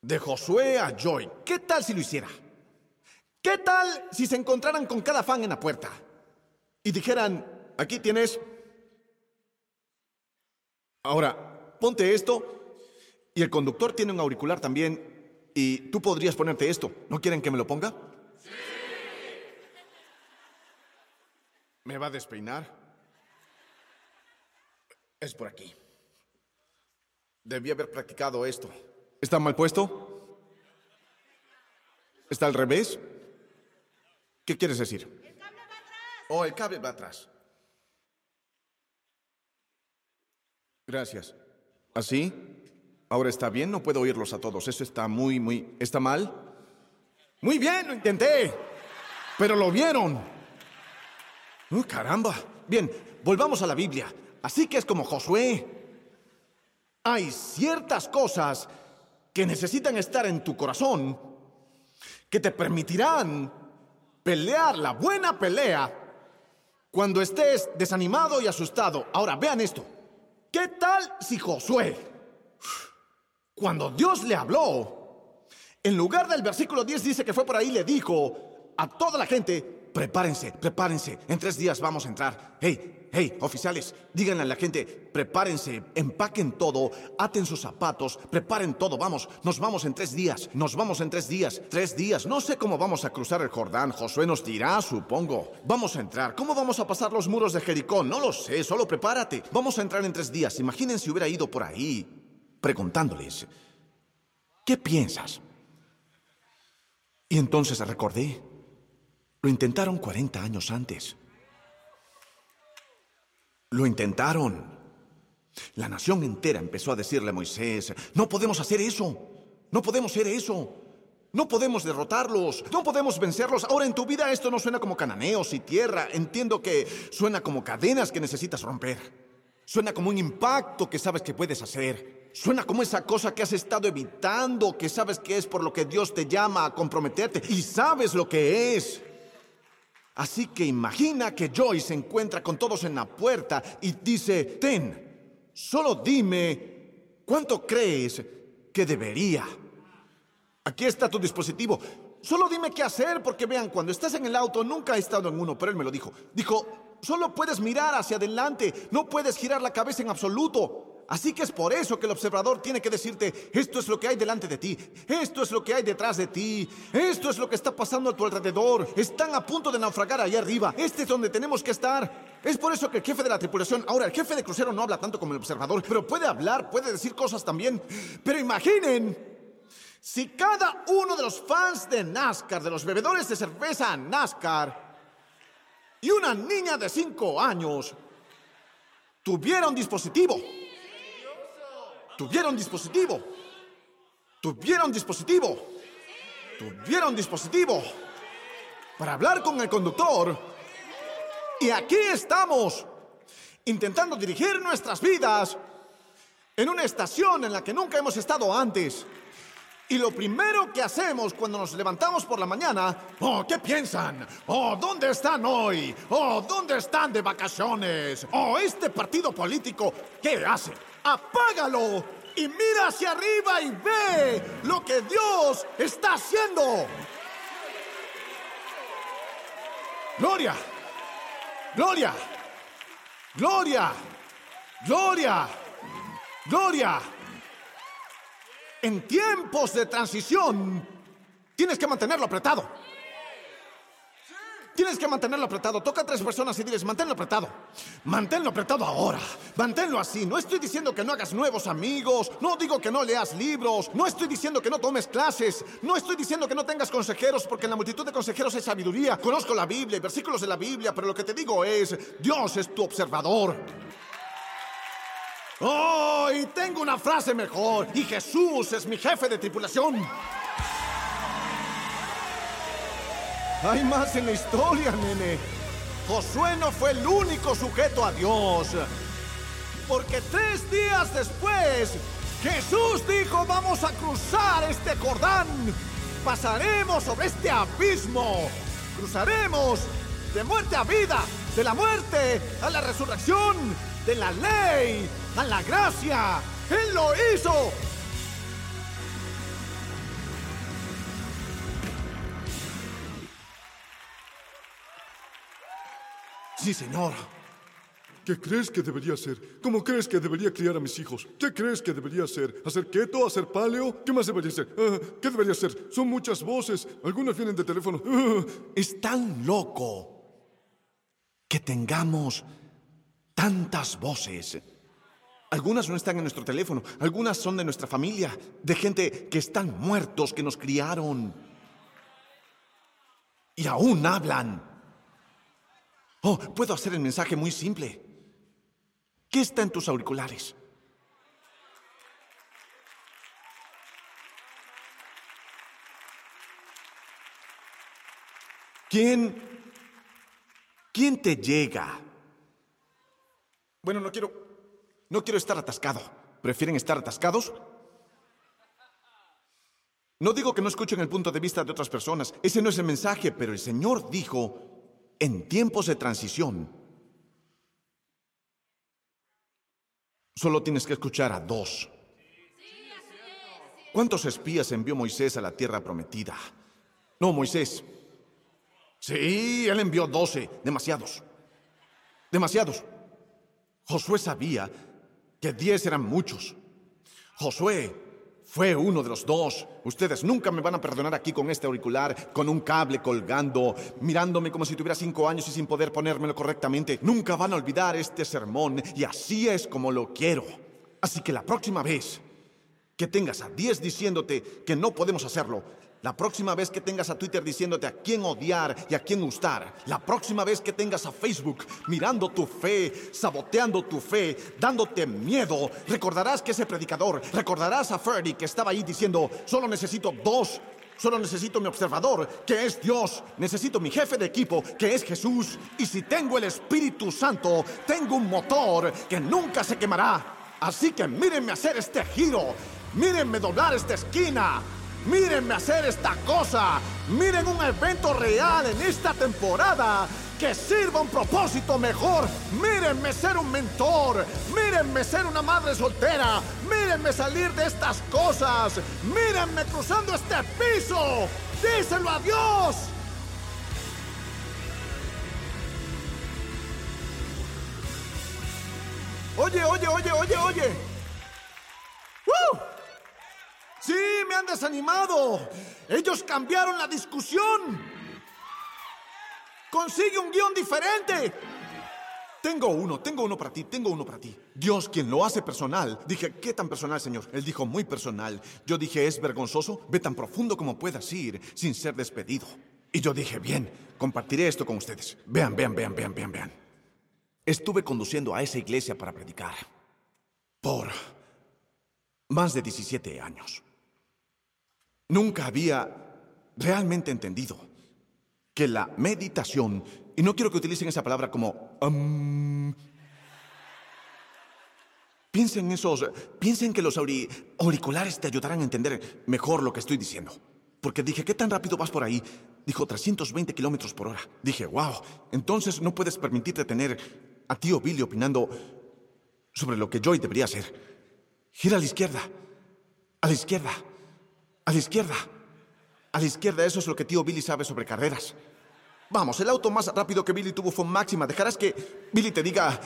de Josué a Joy, ¿qué tal si lo hiciera? ¿Qué tal si se encontraran con cada fan en la puerta y dijeran, aquí tienes... Ahora, ponte esto y el conductor tiene un auricular también y tú podrías ponerte esto. ¿No quieren que me lo ponga? Sí. ¿Me va a despeinar? Es por aquí. Debí haber practicado esto. ¿Está mal puesto? ¿Está al revés? ¿Qué quieres decir? El cable va atrás. Oh, el cable va atrás. Gracias. ¿Así? Ahora está bien, no puedo oírlos a todos. Eso está muy, muy... ¿Está mal? Muy bien, lo intenté. Pero lo vieron. ¡Oh, caramba! Bien, volvamos a la Biblia. Así que es como Josué. Hay ciertas cosas que necesitan estar en tu corazón que te permitirán pelear la buena pelea cuando estés desanimado y asustado. Ahora, vean esto. ¿Qué tal si Josué, cuando Dios le habló, en lugar del versículo 10 dice que fue por ahí y le dijo a toda la gente, prepárense, prepárense, en tres días vamos a entrar. Hey, hey, oficiales, díganle a la gente, prepárense, empaquen todo, aten sus zapatos, preparen todo, vamos, nos vamos en tres días, nos vamos en tres días, tres días, no sé cómo vamos a cruzar el Jordán, Josué nos dirá, supongo. Vamos a entrar, ¿cómo vamos a pasar los muros de Jericó? No lo sé, solo prepárate. Vamos a entrar en tres días, imaginen si hubiera ido por ahí preguntándoles, ¿qué piensas? Y entonces recordé Lo intentaron 40 años antes. Lo intentaron. La nación entera empezó a decirle a Moisés, no podemos hacer eso, no podemos hacer eso, no podemos derrotarlos, no podemos vencerlos. Ahora en tu vida esto no suena como cananeos y tierra, entiendo que suena como cadenas que necesitas romper, suena como un impacto que sabes que puedes hacer, suena como esa cosa que has estado evitando, que sabes que es por lo que Dios te llama a comprometerte y sabes lo que es. Así que imagina que Joyce se encuentra con todos en la puerta y dice, ten, solo dime cuánto crees que debería. Aquí está tu dispositivo. Solo dime qué hacer porque vean, cuando estás en el auto, nunca he estado en uno, pero él me lo dijo. Dijo, solo puedes mirar hacia adelante, no puedes girar la cabeza en absoluto. Así que es por eso que el observador tiene que decirte, esto es lo que hay delante de ti, esto es lo que hay detrás de ti, esto es lo que está pasando a tu alrededor, están a punto de naufragar ahí arriba, este es donde tenemos que estar. Es por eso que el jefe de la tripulación, ahora el jefe de crucero no habla tanto como el observador, pero puede hablar, puede decir cosas también. Pero imaginen, si cada uno de los fans de NASCAR, de los bebedores de cerveza NASCAR, y una niña de 5 años tuviera un dispositivo, Tuvieron dispositivo. Tuvieron dispositivo. Tuvieron dispositivo. Para hablar con el conductor. Y aquí estamos. Intentando dirigir nuestras vidas. En una estación en la que nunca hemos estado antes. Y lo primero que hacemos cuando nos levantamos por la mañana, oh, ¿qué piensan? Oh, ¿dónde están hoy? Oh, ¿dónde están de vacaciones? Oh, este partido político, ¿qué hace? Apágalo y mira hacia arriba y ve lo que Dios está haciendo. Gloria, gloria, gloria, gloria, gloria. En tiempos de transición, tienes que mantenerlo apretado. Tienes que mantenerlo apretado. Toca a tres personas y diles, manténlo apretado. Manténlo apretado ahora. Manténlo así. No estoy diciendo que no hagas nuevos amigos. No digo que no leas libros. No estoy diciendo que no tomes clases. No estoy diciendo que no tengas consejeros, porque en la multitud de consejeros hay sabiduría. Conozco la Biblia y versículos de la Biblia, pero lo que te digo es, Dios es tu observador. Oh, y tengo una frase mejor. Y Jesús es mi jefe de tripulación. Hay más en la historia, nene. Josué no fue el único sujeto a Dios. Porque tres días después, Jesús dijo, vamos a cruzar este Jordán. Pasaremos sobre este abismo. Cruzaremos de muerte a vida, de la muerte a la resurrección, de la ley a la gracia. Él lo hizo Sí, señor. ¿Qué crees que debería hacer? ¿Cómo crees que debería criar a mis hijos? ¿Qué crees que debería hacer? ¿Hacer keto? ¿Hacer paleo? ¿Qué más debería hacer? Ah, ¿Qué debería hacer? Son muchas voces. Algunas vienen de teléfono. Ah. Es tan loco que tengamos tantas voces. Algunas no están en nuestro teléfono, algunas son de nuestra familia, de gente que están muertos, que nos criaron. Y aún hablan. Oh, puedo hacer el mensaje muy simple. ¿Qué está en tus auriculares? ¿Quién, quién te llega? Bueno, no quiero, no quiero estar atascado. ¿Prefieren estar atascados? No digo que no escuchen el punto de vista de otras personas. Ese no es el mensaje, pero el Señor dijo, en tiempos de transición, solo tienes que escuchar a dos. ¿Cuántos espías envió Moisés a la tierra prometida? No, Moisés. Sí, él envió doce, demasiados. Demasiados. Josué sabía que diez eran muchos. Josué fue uno de los dos. Ustedes nunca me van a perdonar aquí con este auricular, con un cable colgando, mirándome como si tuviera cinco años y sin poder ponérmelo correctamente. Nunca van a olvidar este sermón y así es como lo quiero. Así que la próxima vez que tengas a diez diciéndote que no podemos hacerlo, La próxima vez que tengas a Twitter diciéndote a quién odiar y a quién gustar. La próxima vez que tengas a Facebook mirando tu fe, saboteando tu fe, dándote miedo. Recordarás que ese predicador, recordarás a Ferdy que estaba ahí diciendo, solo necesito dos Solo necesito mi observador, que es Dios. Necesito mi jefe de equipo, que es Jesús. Y si tengo el Espíritu Santo, tengo un motor que nunca se quemará. Así que mírenme hacer este giro. Mírenme doblar esta esquina. Mírenme hacer esta cosa. Miren un evento real en esta temporada que sirva un propósito mejor. Mírenme ser un mentor. Mírenme ser una madre soltera. Mírenme salir de estas cosas. Mírenme cruzando este piso. Díselo a Dios. Oye, oye, oye, oye, oye. ¡Uh! Sí, me han desanimado. Ellos cambiaron la discusión. Consigue un guion diferente. Tengo uno, tengo uno para ti, tengo uno para ti. Dios quien lo hace personal. Dije, ¿qué tan personal, Señor? Él dijo, muy personal. Yo dije, es vergonzoso. Ve tan profundo como puedas ir sin ser despedido. Y yo dije, bien, compartiré esto con ustedes. Vean, vean, vean, vean, vean, vean. Estuve conduciendo a esa iglesia para predicar. Por más de 17 años. Nunca había realmente entendido que la meditación, y no quiero que utilicen esa palabra como... piensen esos, piensen que los auriculares te ayudarán a entender mejor lo que estoy diciendo. Porque dije, ¿qué tan rápido vas por ahí? Dijo 320 kilómetros por hora. Dije, wow, entonces no puedes permitirte tener a tío Billy opinando sobre lo que Joy debería hacer. Gira a la izquierda, a la izquierda. A la izquierda. A la izquierda, eso es lo que tío Billy sabe sobre carreras. Vamos, el auto más rápido que Billy tuvo fue máxima. ¿Dejarás que Billy te diga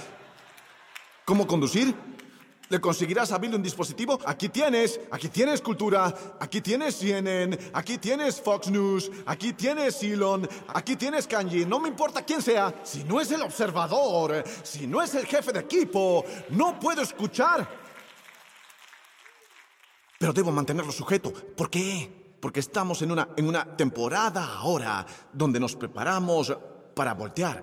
cómo conducir? ¿Le conseguirás a Billy un dispositivo? Aquí tienes, aquí tienes Cultura, aquí tienes CNN, aquí tienes Fox News, aquí tienes Elon, aquí tienes Kanji, no me importa quién sea. Si no es el observador, si no es el jefe de equipo, no puedo escuchar. Pero debo mantenerlo sujeto. ¿Por qué? Porque estamos en una, en una temporada ahora donde nos preparamos para voltear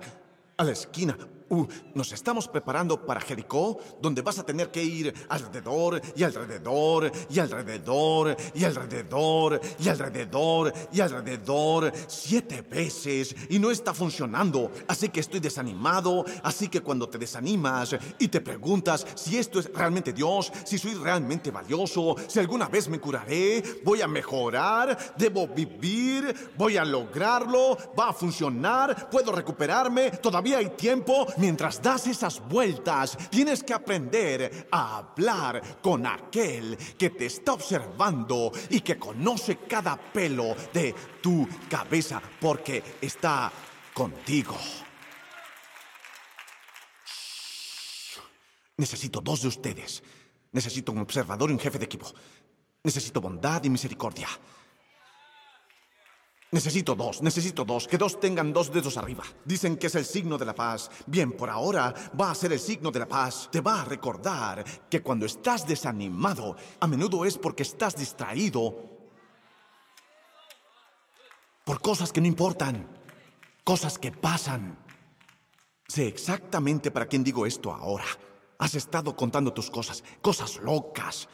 a la esquina Uh, nos estamos preparando para Jericó, donde vas a tener que ir alrededor y alrededor y alrededor y alrededor y alrededor y alrededor siete veces y no está funcionando. Así que estoy desanimado. Así que cuando te desanimas y te preguntas si esto es realmente Dios, si soy realmente valioso, si alguna vez me curaré, voy a mejorar, debo vivir, voy a lograrlo, va a funcionar, puedo recuperarme, todavía hay tiempo mientras das esas vueltas, tienes que aprender a hablar con aquel que te está observando y que conoce cada pelo de tu cabeza porque está contigo. Necesito dos de ustedes. Necesito un observador y un jefe de equipo. Necesito bondad y misericordia. Necesito dos, necesito dos, que dos tengan dos dedos arriba. Dicen que es el signo de la paz. Bien, por ahora va a ser el signo de la paz. Te va a recordar que cuando estás desanimado, a menudo es porque estás distraído por cosas que no importan, cosas que pasan. Sé exactamente para quién digo esto ahora. Has estado contando tus cosas, cosas locas.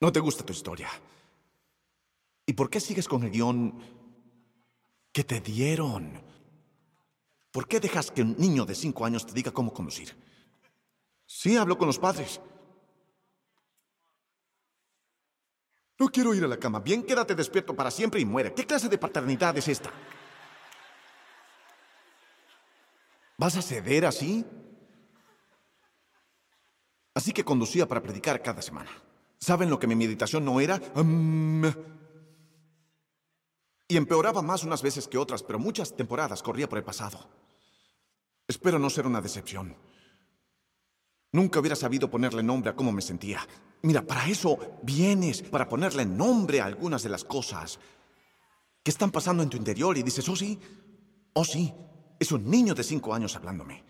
No te gusta tu historia. ¿Y por qué sigues con el guion que te dieron? ¿Por qué dejas que un niño de cinco años te diga cómo conducir? Sí, hablo con los padres. No quiero ir a la cama. Bien, quédate despierto para siempre y muere. ¿Qué clase de paternidad es esta? ¿Vas a ceder así? Así que conducía para predicar cada semana. ¿Saben lo que mi meditación no era? Mm, y empeoraba más unas veces que otras, pero muchas temporadas corría por el pasado. Espero no ser una decepción. Nunca hubiera sabido ponerle nombre a cómo me sentía. Mira, para eso vienes, para ponerle nombre a algunas de las cosas que están pasando en tu interior y dices, oh sí, oh sí, es un niño de cinco años hablándome.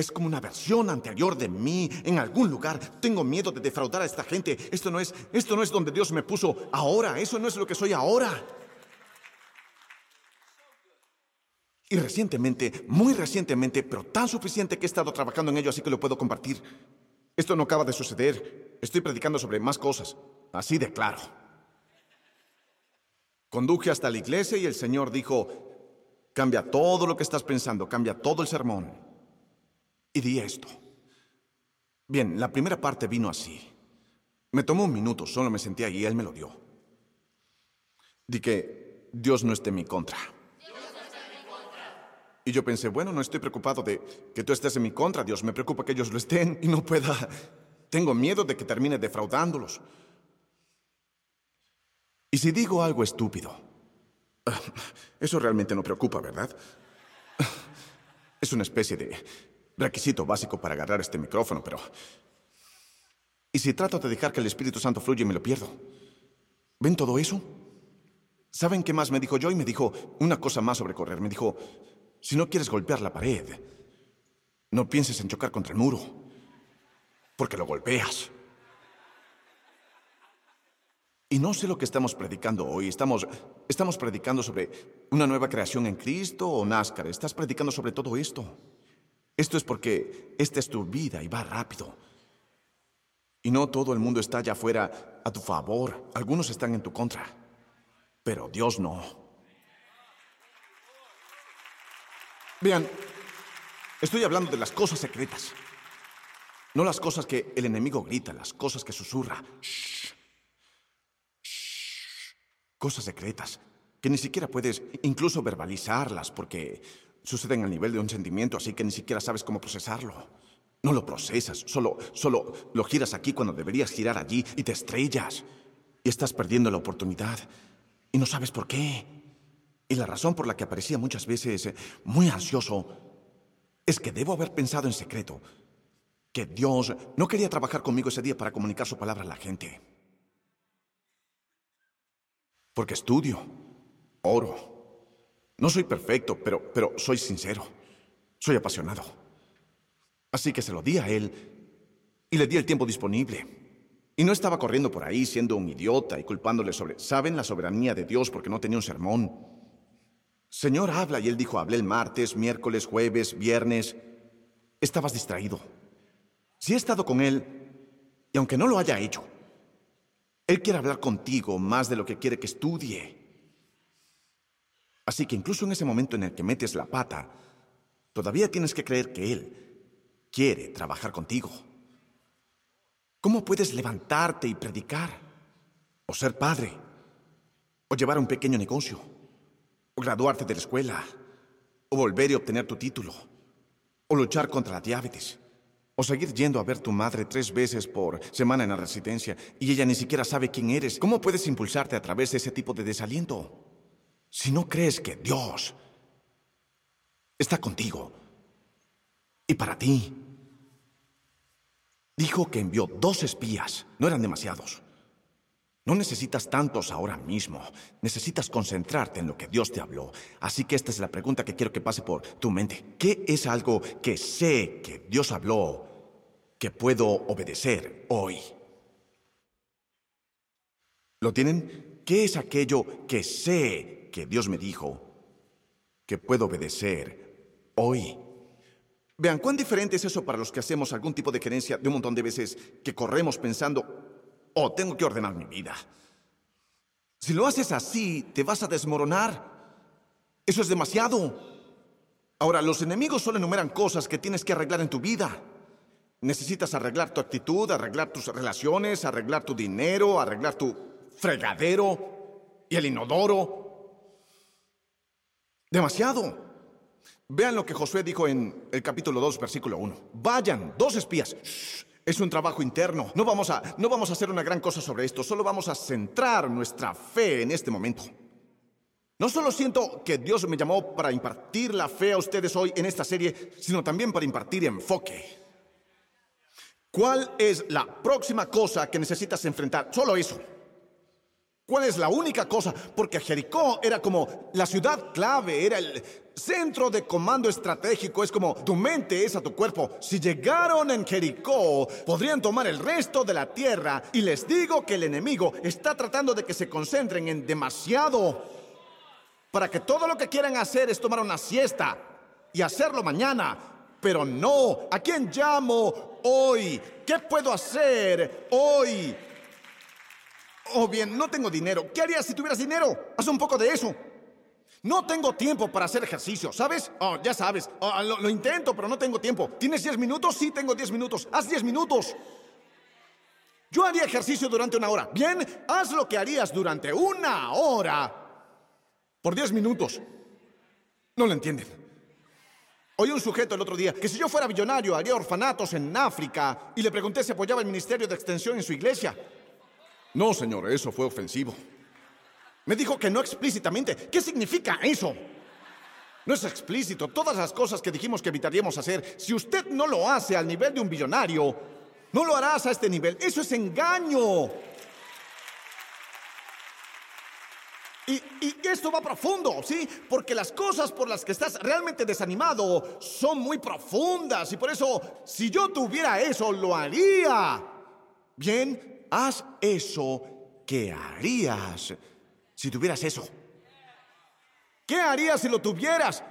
Es como una versión anterior de mí en algún lugar. Tengo miedo de defraudar a esta gente. Esto no es, esto no es donde Dios me puso ahora. Eso no es lo que soy ahora. Y recientemente, muy recientemente, pero tan suficiente que he estado trabajando en ello así que lo puedo compartir. Esto no acaba de suceder. Estoy predicando sobre más cosas. Así de claro. Conduje hasta la iglesia y el Señor dijo, cambia todo lo que estás pensando, cambia todo el sermón. Y di esto. Bien, la primera parte vino así. Me tomó un minuto, solo me sentí ahí y Él me lo dio. Di que Dios no esté en mi contra. Y yo pensé, bueno, no estoy preocupado de que tú estés en mi contra, Dios. Me preocupa que ellos lo estén y no pueda. Tengo miedo de que termine defraudándolos. Y si digo algo estúpido, eso realmente no preocupa, ¿verdad? Es una especie de requisito básico para agarrar este micrófono, pero... ¿Y si trato de dejar que el Espíritu Santo fluya y me lo pierdo? ¿Ven todo eso? ¿Saben qué más me dijo yo? Y me dijo una cosa más sobre correr. Me dijo, si no quieres golpear la pared, no pienses en chocar contra el muro, porque lo golpeas. Y no sé lo que estamos predicando hoy. Estamos, estamos predicando sobre una nueva creación en Cristo o NASCAR. Estás predicando sobre todo esto. Esto es porque esta es tu vida y va rápido. Y no todo el mundo está allá afuera a tu favor. Algunos están en tu contra. Pero Dios no. Vean, estoy hablando de las cosas secretas. No las cosas que el enemigo grita, las cosas que susurra. Cosas secretas que ni siquiera puedes incluso verbalizarlas porque suceden al nivel de un sentimiento, así que ni siquiera sabes cómo procesarlo. No lo procesas, solo, solo lo giras aquí cuando deberías girar allí y te estrellas. Y estás perdiendo la oportunidad. Y no sabes por qué. Y la razón por la que aparecía muchas veces eh, muy ansioso es que debo haber pensado en secreto que Dios no quería trabajar conmigo ese día para comunicar su palabra a la gente. Porque estudio, oro. No soy perfecto, pero, pero soy sincero. Soy apasionado. Así que se lo di a él y le di el tiempo disponible. Y no estaba corriendo por ahí siendo un idiota y culpándole sobre, ¿saben? La soberanía de Dios porque no tenía un sermón. Señor, habla. Y él dijo, hablé el martes, miércoles, jueves, viernes. Estabas distraído. Si he estado con él, y aunque no lo haya hecho, él quiere hablar contigo más de lo que quiere que estudie. Así que incluso en ese momento en el que metes la pata, todavía tienes que creer que él quiere trabajar contigo. ¿Cómo puedes levantarte y predicar? O ser padre. O llevar un pequeño negocio o graduarte de la escuela, o volver y obtener tu título, o luchar contra la diabetes, o seguir yendo a ver tu madre tres veces por semana en la residencia y ella ni siquiera sabe quién eres. ¿Cómo puedes impulsarte a través de ese tipo de desaliento? Si no crees que Dios está contigo y para ti, dijo que envió dos espías, no eran demasiados no necesitas tantos ahora mismo. Necesitas concentrarte en lo que Dios te habló. Así que esta es la pregunta que quiero que pase por tu mente. ¿Qué es algo que sé que Dios habló que puedo obedecer hoy? ¿Lo tienen? ¿Qué es aquello que sé que Dios me dijo que puedo obedecer hoy? Vean, cuán diferente es eso para los que hacemos algún tipo de gerencia de un montón de veces que corremos pensando, o tengo que ordenar mi vida. Si lo haces así, te vas a desmoronar. Eso es demasiado. Ahora, los enemigos solo enumeran cosas que tienes que arreglar en tu vida. Necesitas arreglar tu actitud, arreglar tus relaciones, arreglar tu dinero, arreglar tu fregadero y el inodoro. Demasiado. Vean lo que Josué dijo en el capítulo 2, versículo 1. Vayan, dos espías. Es un trabajo interno. No vamos, a, no vamos a hacer una gran cosa sobre esto, solo vamos a centrar nuestra fe en este momento. No solo siento que Dios me llamó para impartir la fe a ustedes hoy en esta serie, sino también para impartir enfoque. ¿Cuál es la próxima cosa que necesitas enfrentar? Solo eso. ¿Cuál es la única cosa? Porque Jericó era como la ciudad clave, era el centro de comando estratégico. Es como tu mente es a tu cuerpo. Si llegaron en Jericó, podrían tomar el resto de la tierra. Y les digo que el enemigo está tratando de que se concentren en demasiado. Para que todo lo que quieran hacer es tomar una siesta y hacerlo mañana. Pero no, ¿a quién llamo hoy? ¿Qué puedo hacer hoy? Oh, bien, no tengo dinero. ¿Qué harías si tuvieras dinero? Haz un poco de eso. No tengo tiempo para hacer ejercicio, ¿sabes? Oh, ya sabes. Oh, lo, lo, intento, pero no tengo tiempo. ¿Tienes 10 minutos? Sí, tengo 10 minutos. Haz 10 minutos. Yo haría ejercicio durante una hora. Bien, haz lo que harías durante una hora por 10 minutos. No lo entienden. Oí un sujeto el otro día que si yo fuera millonario haría orfanatos en África y le pregunté si apoyaba el Ministerio de Extensión en su iglesia. No, señor, eso fue ofensivo. Me dijo que no explícitamente. ¿Qué significa eso? No es explícito. Todas las cosas que dijimos que evitaríamos hacer, si usted no lo hace al nivel de un billonario, no lo harás a este nivel. Eso es engaño. Y, y, esto va profundo, ¿sí? Porque las cosas por las que estás realmente desanimado son muy profundas. Y por eso, si yo tuviera eso, lo haría. Bien, haz eso que harías si tuvieras eso. ¿Qué harías si lo tuvieras?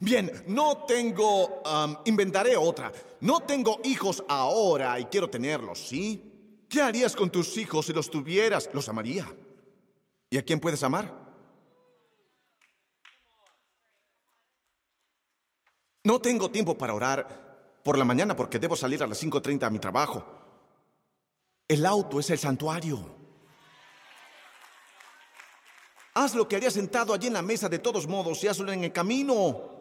Bien, no tengo, inventaré otra. No tengo hijos ahora y quiero tenerlos, ¿sí? ¿Qué harías con tus hijos si los tuvieras? Los amaría. ¿Y a quién puedes amar? No tengo tiempo para orar por la mañana porque debo salir a las 5.30 a mi trabajo. El auto es el santuario. Haz lo que harías sentado allí en la mesa de todos modos y hazlo en el camino.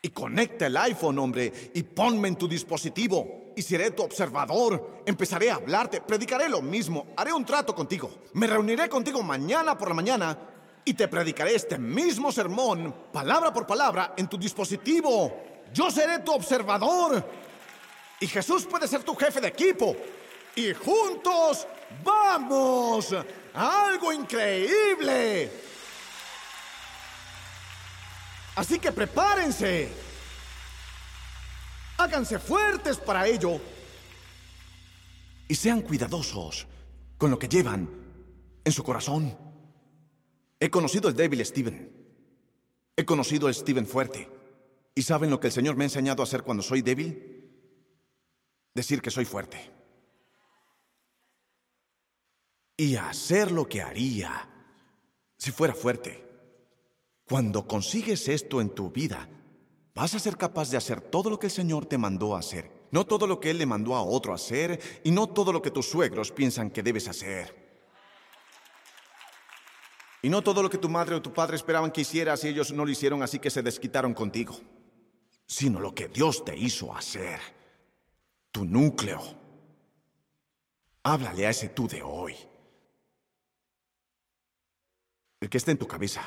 Y conecta el iPhone, hombre, y ponme en tu dispositivo. Y seré tu observador. Empezaré a hablarte, predicaré lo mismo, haré un trato contigo. Me reuniré contigo mañana por la mañana y te predicaré este mismo sermón, palabra por palabra, en tu dispositivo. Yo seré tu observador. Y Jesús puede ser tu jefe de equipo y juntos vamos a algo increíble. Así que prepárense. Háganse fuertes para ello. Y sean cuidadosos con lo que llevan en su corazón. He conocido el débil Steven. He conocido el Steven fuerte. ¿Y saben lo que el Señor me ha enseñado a hacer cuando soy débil? Decir que soy fuerte y hacer lo que haría si fuera fuerte. Cuando consigues esto en tu vida, vas a ser capaz de hacer todo lo que el Señor te mandó a hacer, no todo lo que Él le mandó a otro hacer y no todo lo que tus suegros piensan que debes hacer. Y no todo lo que tu madre o tu padre esperaban que hicieras y ellos no lo hicieron así que se desquitaron contigo, sino lo que Dios te hizo hacer, tu núcleo. Háblale a ese tú de hoy que esté en tu cabeza.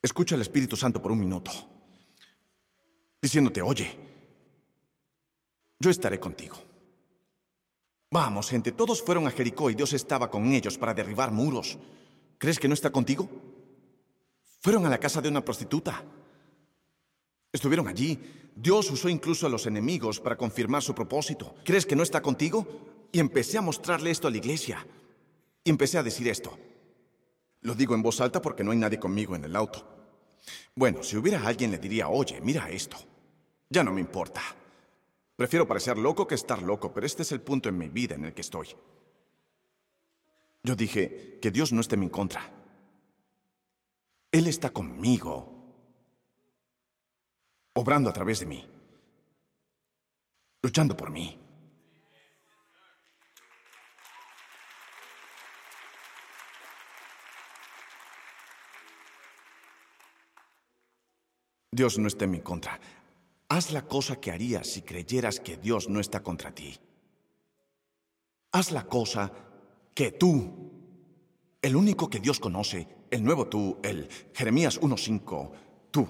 Escucha al Espíritu Santo por un minuto, diciéndote, oye, yo estaré contigo. Vamos, gente, todos fueron a Jericó y Dios estaba con ellos para derribar muros. ¿Crees que no está contigo? Fueron a la casa de una prostituta. Estuvieron allí. Dios usó incluso a los enemigos para confirmar su propósito. ¿Crees que no está contigo? Y empecé a mostrarle esto a la iglesia. Y empecé a decir esto. Lo digo en voz alta porque no hay nadie conmigo en el auto. Bueno, si hubiera alguien le diría, oye, mira esto. Ya no me importa. Prefiero parecer loco que estar loco, pero este es el punto en mi vida en el que estoy. Yo dije, que Dios no esté en mi contra. Él está conmigo, obrando a través de mí, luchando por mí. Dios no está en mi contra. Haz la cosa que harías si creyeras que Dios no está contra ti. Haz la cosa que tú, el único que Dios conoce, el nuevo tú, el Jeremías 1.5, tú,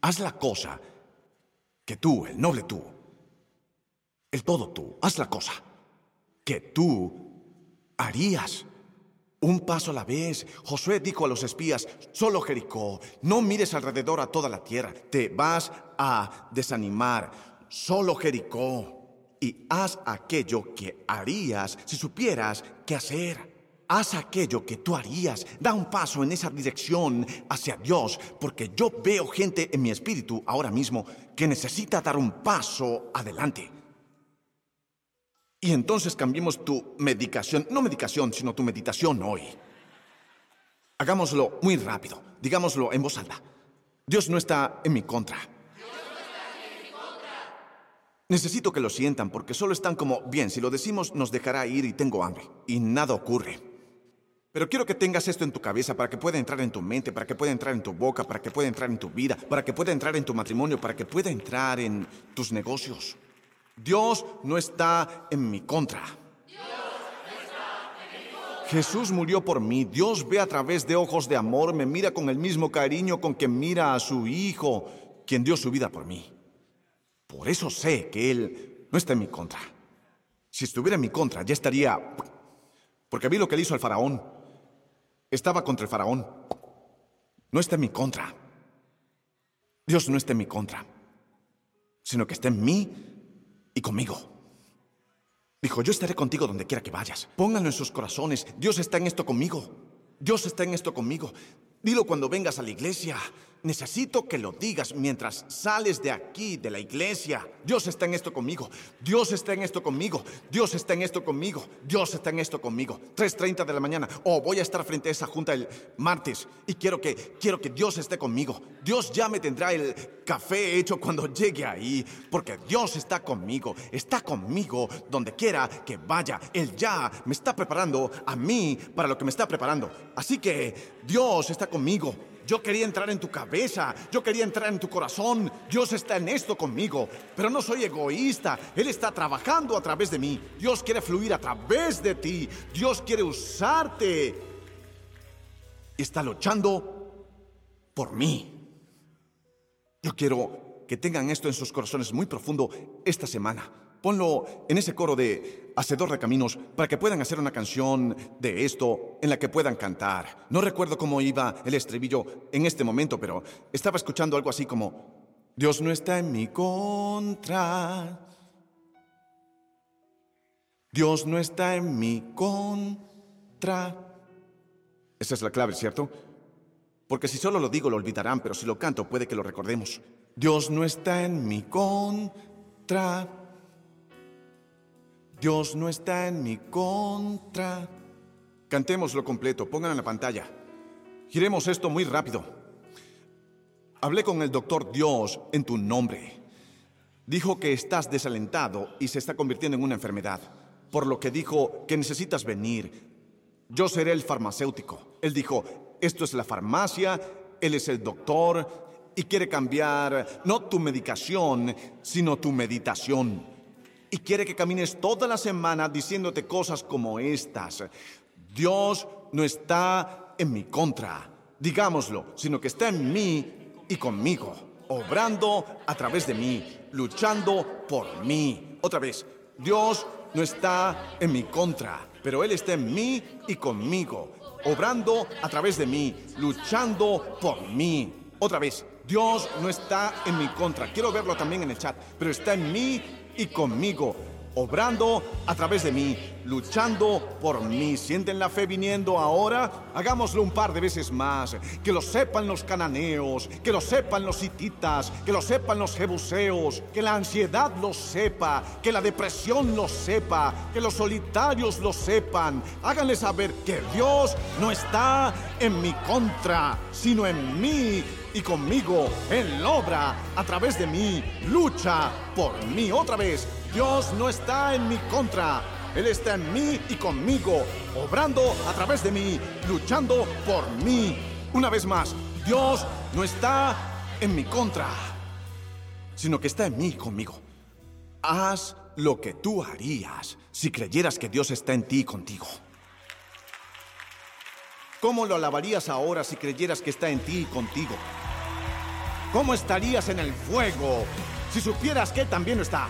haz la cosa que tú, el noble tú, el todo tú, haz la cosa que tú harías Un paso a la vez. Josué dijo a los espías, solo Jericó, no mires alrededor a toda la tierra, te vas a desanimar, solo Jericó. Y haz aquello que harías si supieras qué hacer. Haz aquello que tú harías. Da un paso en esa dirección hacia Dios, porque yo veo gente en mi espíritu ahora mismo que necesita dar un paso adelante. Y entonces cambiemos tu medicación, no medicación, sino tu meditación hoy. Hagámoslo muy rápido, digámoslo en voz alta. Dios no está en mi contra. Necesito que lo sientan porque solo están como, bien, si lo decimos nos dejará ir y tengo hambre. Y nada ocurre. Pero quiero que tengas esto en tu cabeza para que pueda entrar en tu mente, para que pueda entrar en tu boca, para que pueda entrar en tu vida, para que pueda entrar en tu matrimonio, para que pueda entrar en tus negocios. Dios no está en mi contra. Jesús murió por mí. Dios ve a través de ojos de amor, me mira con el mismo cariño con que mira a su Hijo, quien dio su vida por mí. Por eso sé que Él no está en mi contra. Si estuviera en mi contra, ya estaría... Porque vi lo que le hizo al faraón. Estaba contra el faraón. No está en mi contra. Dios no está en mi contra, sino que está en mí y conmigo. Dijo, yo estaré contigo donde quiera que vayas. Pónganlo en sus corazones. Dios está en esto conmigo. Dios está en esto conmigo. Dilo cuando vengas a la iglesia. Necesito que lo digas mientras sales de aquí, de la iglesia. Dios está en esto conmigo. Dios está en esto conmigo. Dios está en esto conmigo. Dios está en esto conmigo. 3.30 de la mañana. Oh, voy a estar frente a esa junta el martes y quiero que, quiero que Dios esté conmigo. Dios ya me tendrá el café hecho cuando llegue ahí. Porque Dios está conmigo. Está conmigo donde quiera que vaya. Él ya me está preparando a mí para lo que me está preparando. Así que Dios está conmigo. Yo quería entrar en tu cabeza, yo quería entrar en tu corazón. Dios está en esto conmigo, pero no soy egoísta. Él está trabajando a través de mí. Dios quiere fluir a través de ti. Dios quiere usarte. Está luchando por mí. Yo quiero que tengan esto en sus corazones muy profundo esta semana. Ponlo en ese coro de Hacedor de Caminos para que puedan hacer una canción de esto en la que puedan cantar. No recuerdo cómo iba el estribillo en este momento, pero estaba escuchando algo así como, Dios no está en mi contra. Dios no está en mi contra. Esa es la clave, ¿cierto? Porque si solo lo digo lo olvidarán, pero si lo canto puede que lo recordemos. Dios no está en mi contra. Dios no está en mi contra. Cantémoslo completo, pónganlo en la pantalla. Giremos esto muy rápido. Hablé con el doctor Dios en tu nombre. Dijo que estás desalentado y se está convirtiendo en una enfermedad, por lo que dijo que necesitas venir. Yo seré el farmacéutico. Él dijo, esto es la farmacia, él es el doctor y quiere cambiar no tu medicación, sino tu meditación y quiere que camines toda la semana diciéndote cosas como estas. Dios no está en mi contra, digámoslo, sino que está en mí y conmigo, obrando a través de mí, luchando por mí. Otra vez, Dios no está en mi contra, pero Él está en mí y conmigo, obrando a través de mí, luchando por mí. Otra vez, Dios no está en mi contra. Quiero verlo también en el chat, pero está en mí y conmigo, obrando a través de mí, luchando por mí. ¿Sienten la fe viniendo ahora? Hagámoslo un par de veces más. Que lo sepan los cananeos, que lo sepan los hititas, que lo sepan los jebuseos, que la ansiedad lo sepa, que la depresión lo sepa, que los solitarios lo sepan. Háganle saber que Dios no está en mi contra, sino en mí y conmigo. Él obra a través de mí, lucha por mí. Otra vez, Dios no está en mi contra. Él está en mí y conmigo, obrando a través de mí, luchando por mí. Una vez más, Dios no está en mi contra, sino que está en mí y conmigo. Haz lo que tú harías si creyeras que Dios está en ti y contigo. ¿Cómo lo alabarías ahora si creyeras que está en ti y contigo? ¿Cómo estarías en el fuego si supieras que también está?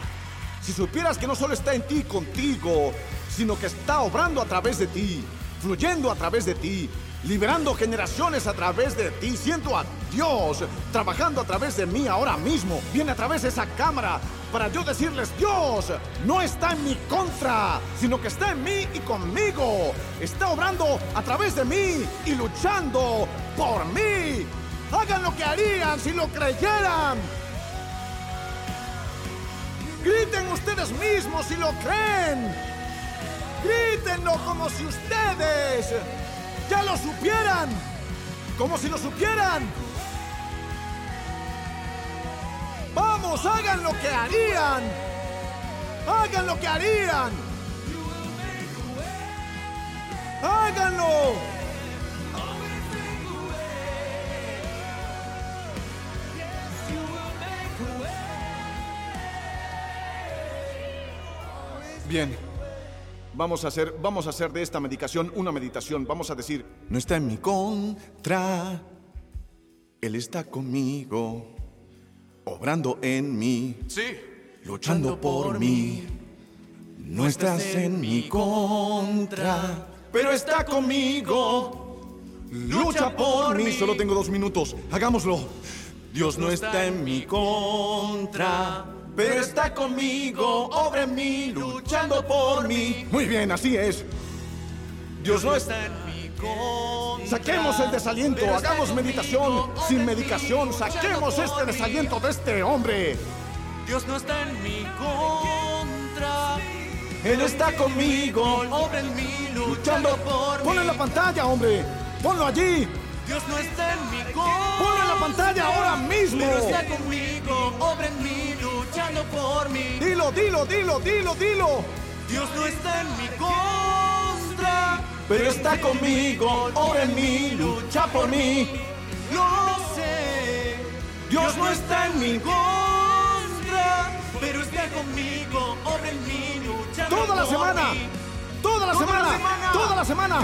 Si supieras que no solo está en ti contigo, sino que está obrando a través de ti. fluyendo a través de ti, liberando generaciones a través de ti. Siento a Dios trabajando a través de mí ahora mismo. Viene a través de esa cámara para yo decirles, Dios no está en mi contra, sino que está en mí y conmigo. Está obrando a través de mí y luchando por mí. Hagan lo que harían si lo creyeran. Griten ustedes mismos si lo creen. Grítenlo como si ustedes ya lo supieran. Como si lo supieran. Vamos, hagan lo que harían. Hagan lo que harían. Háganlo. Bien. Vamos a hacer, vamos a hacer de esta medicación una meditación. Vamos a decir, no está en mi contra. Él está conmigo, obrando en mí. Sí. luchando por mí. No estás en mi contra, pero está conmigo. Lucha por mí. Solo tengo dos minutos. Hagámoslo. Dios no está en mi contra, pero está conmigo. Obra en mí, luchando por mí. Muy bien, así es. Dios no está en mi contra. Saquemos el desaliento, hagamos meditación sin medicación. Saquemos este desaliento de este hombre. Dios no está en mi contra. Él está conmigo. Obra en mí, Luchando por Ponlo en la mí. pantalla, hombre. Ponlo allí. Dios no está en mi contra. Ponlo en la pantalla ahora mismo. Pero está conmigo, obra en mí, luchando por mí. Dilo, dilo, dilo, dilo, dilo. Dios no está en mi contra. Pero está conmigo, obra en mí, lucha por mí. Lo sé. Dios no está en mi contra. Pero está conmigo, obra en mí, la por semana. mí. Toda la Toda la semana. semana. Toda la semana.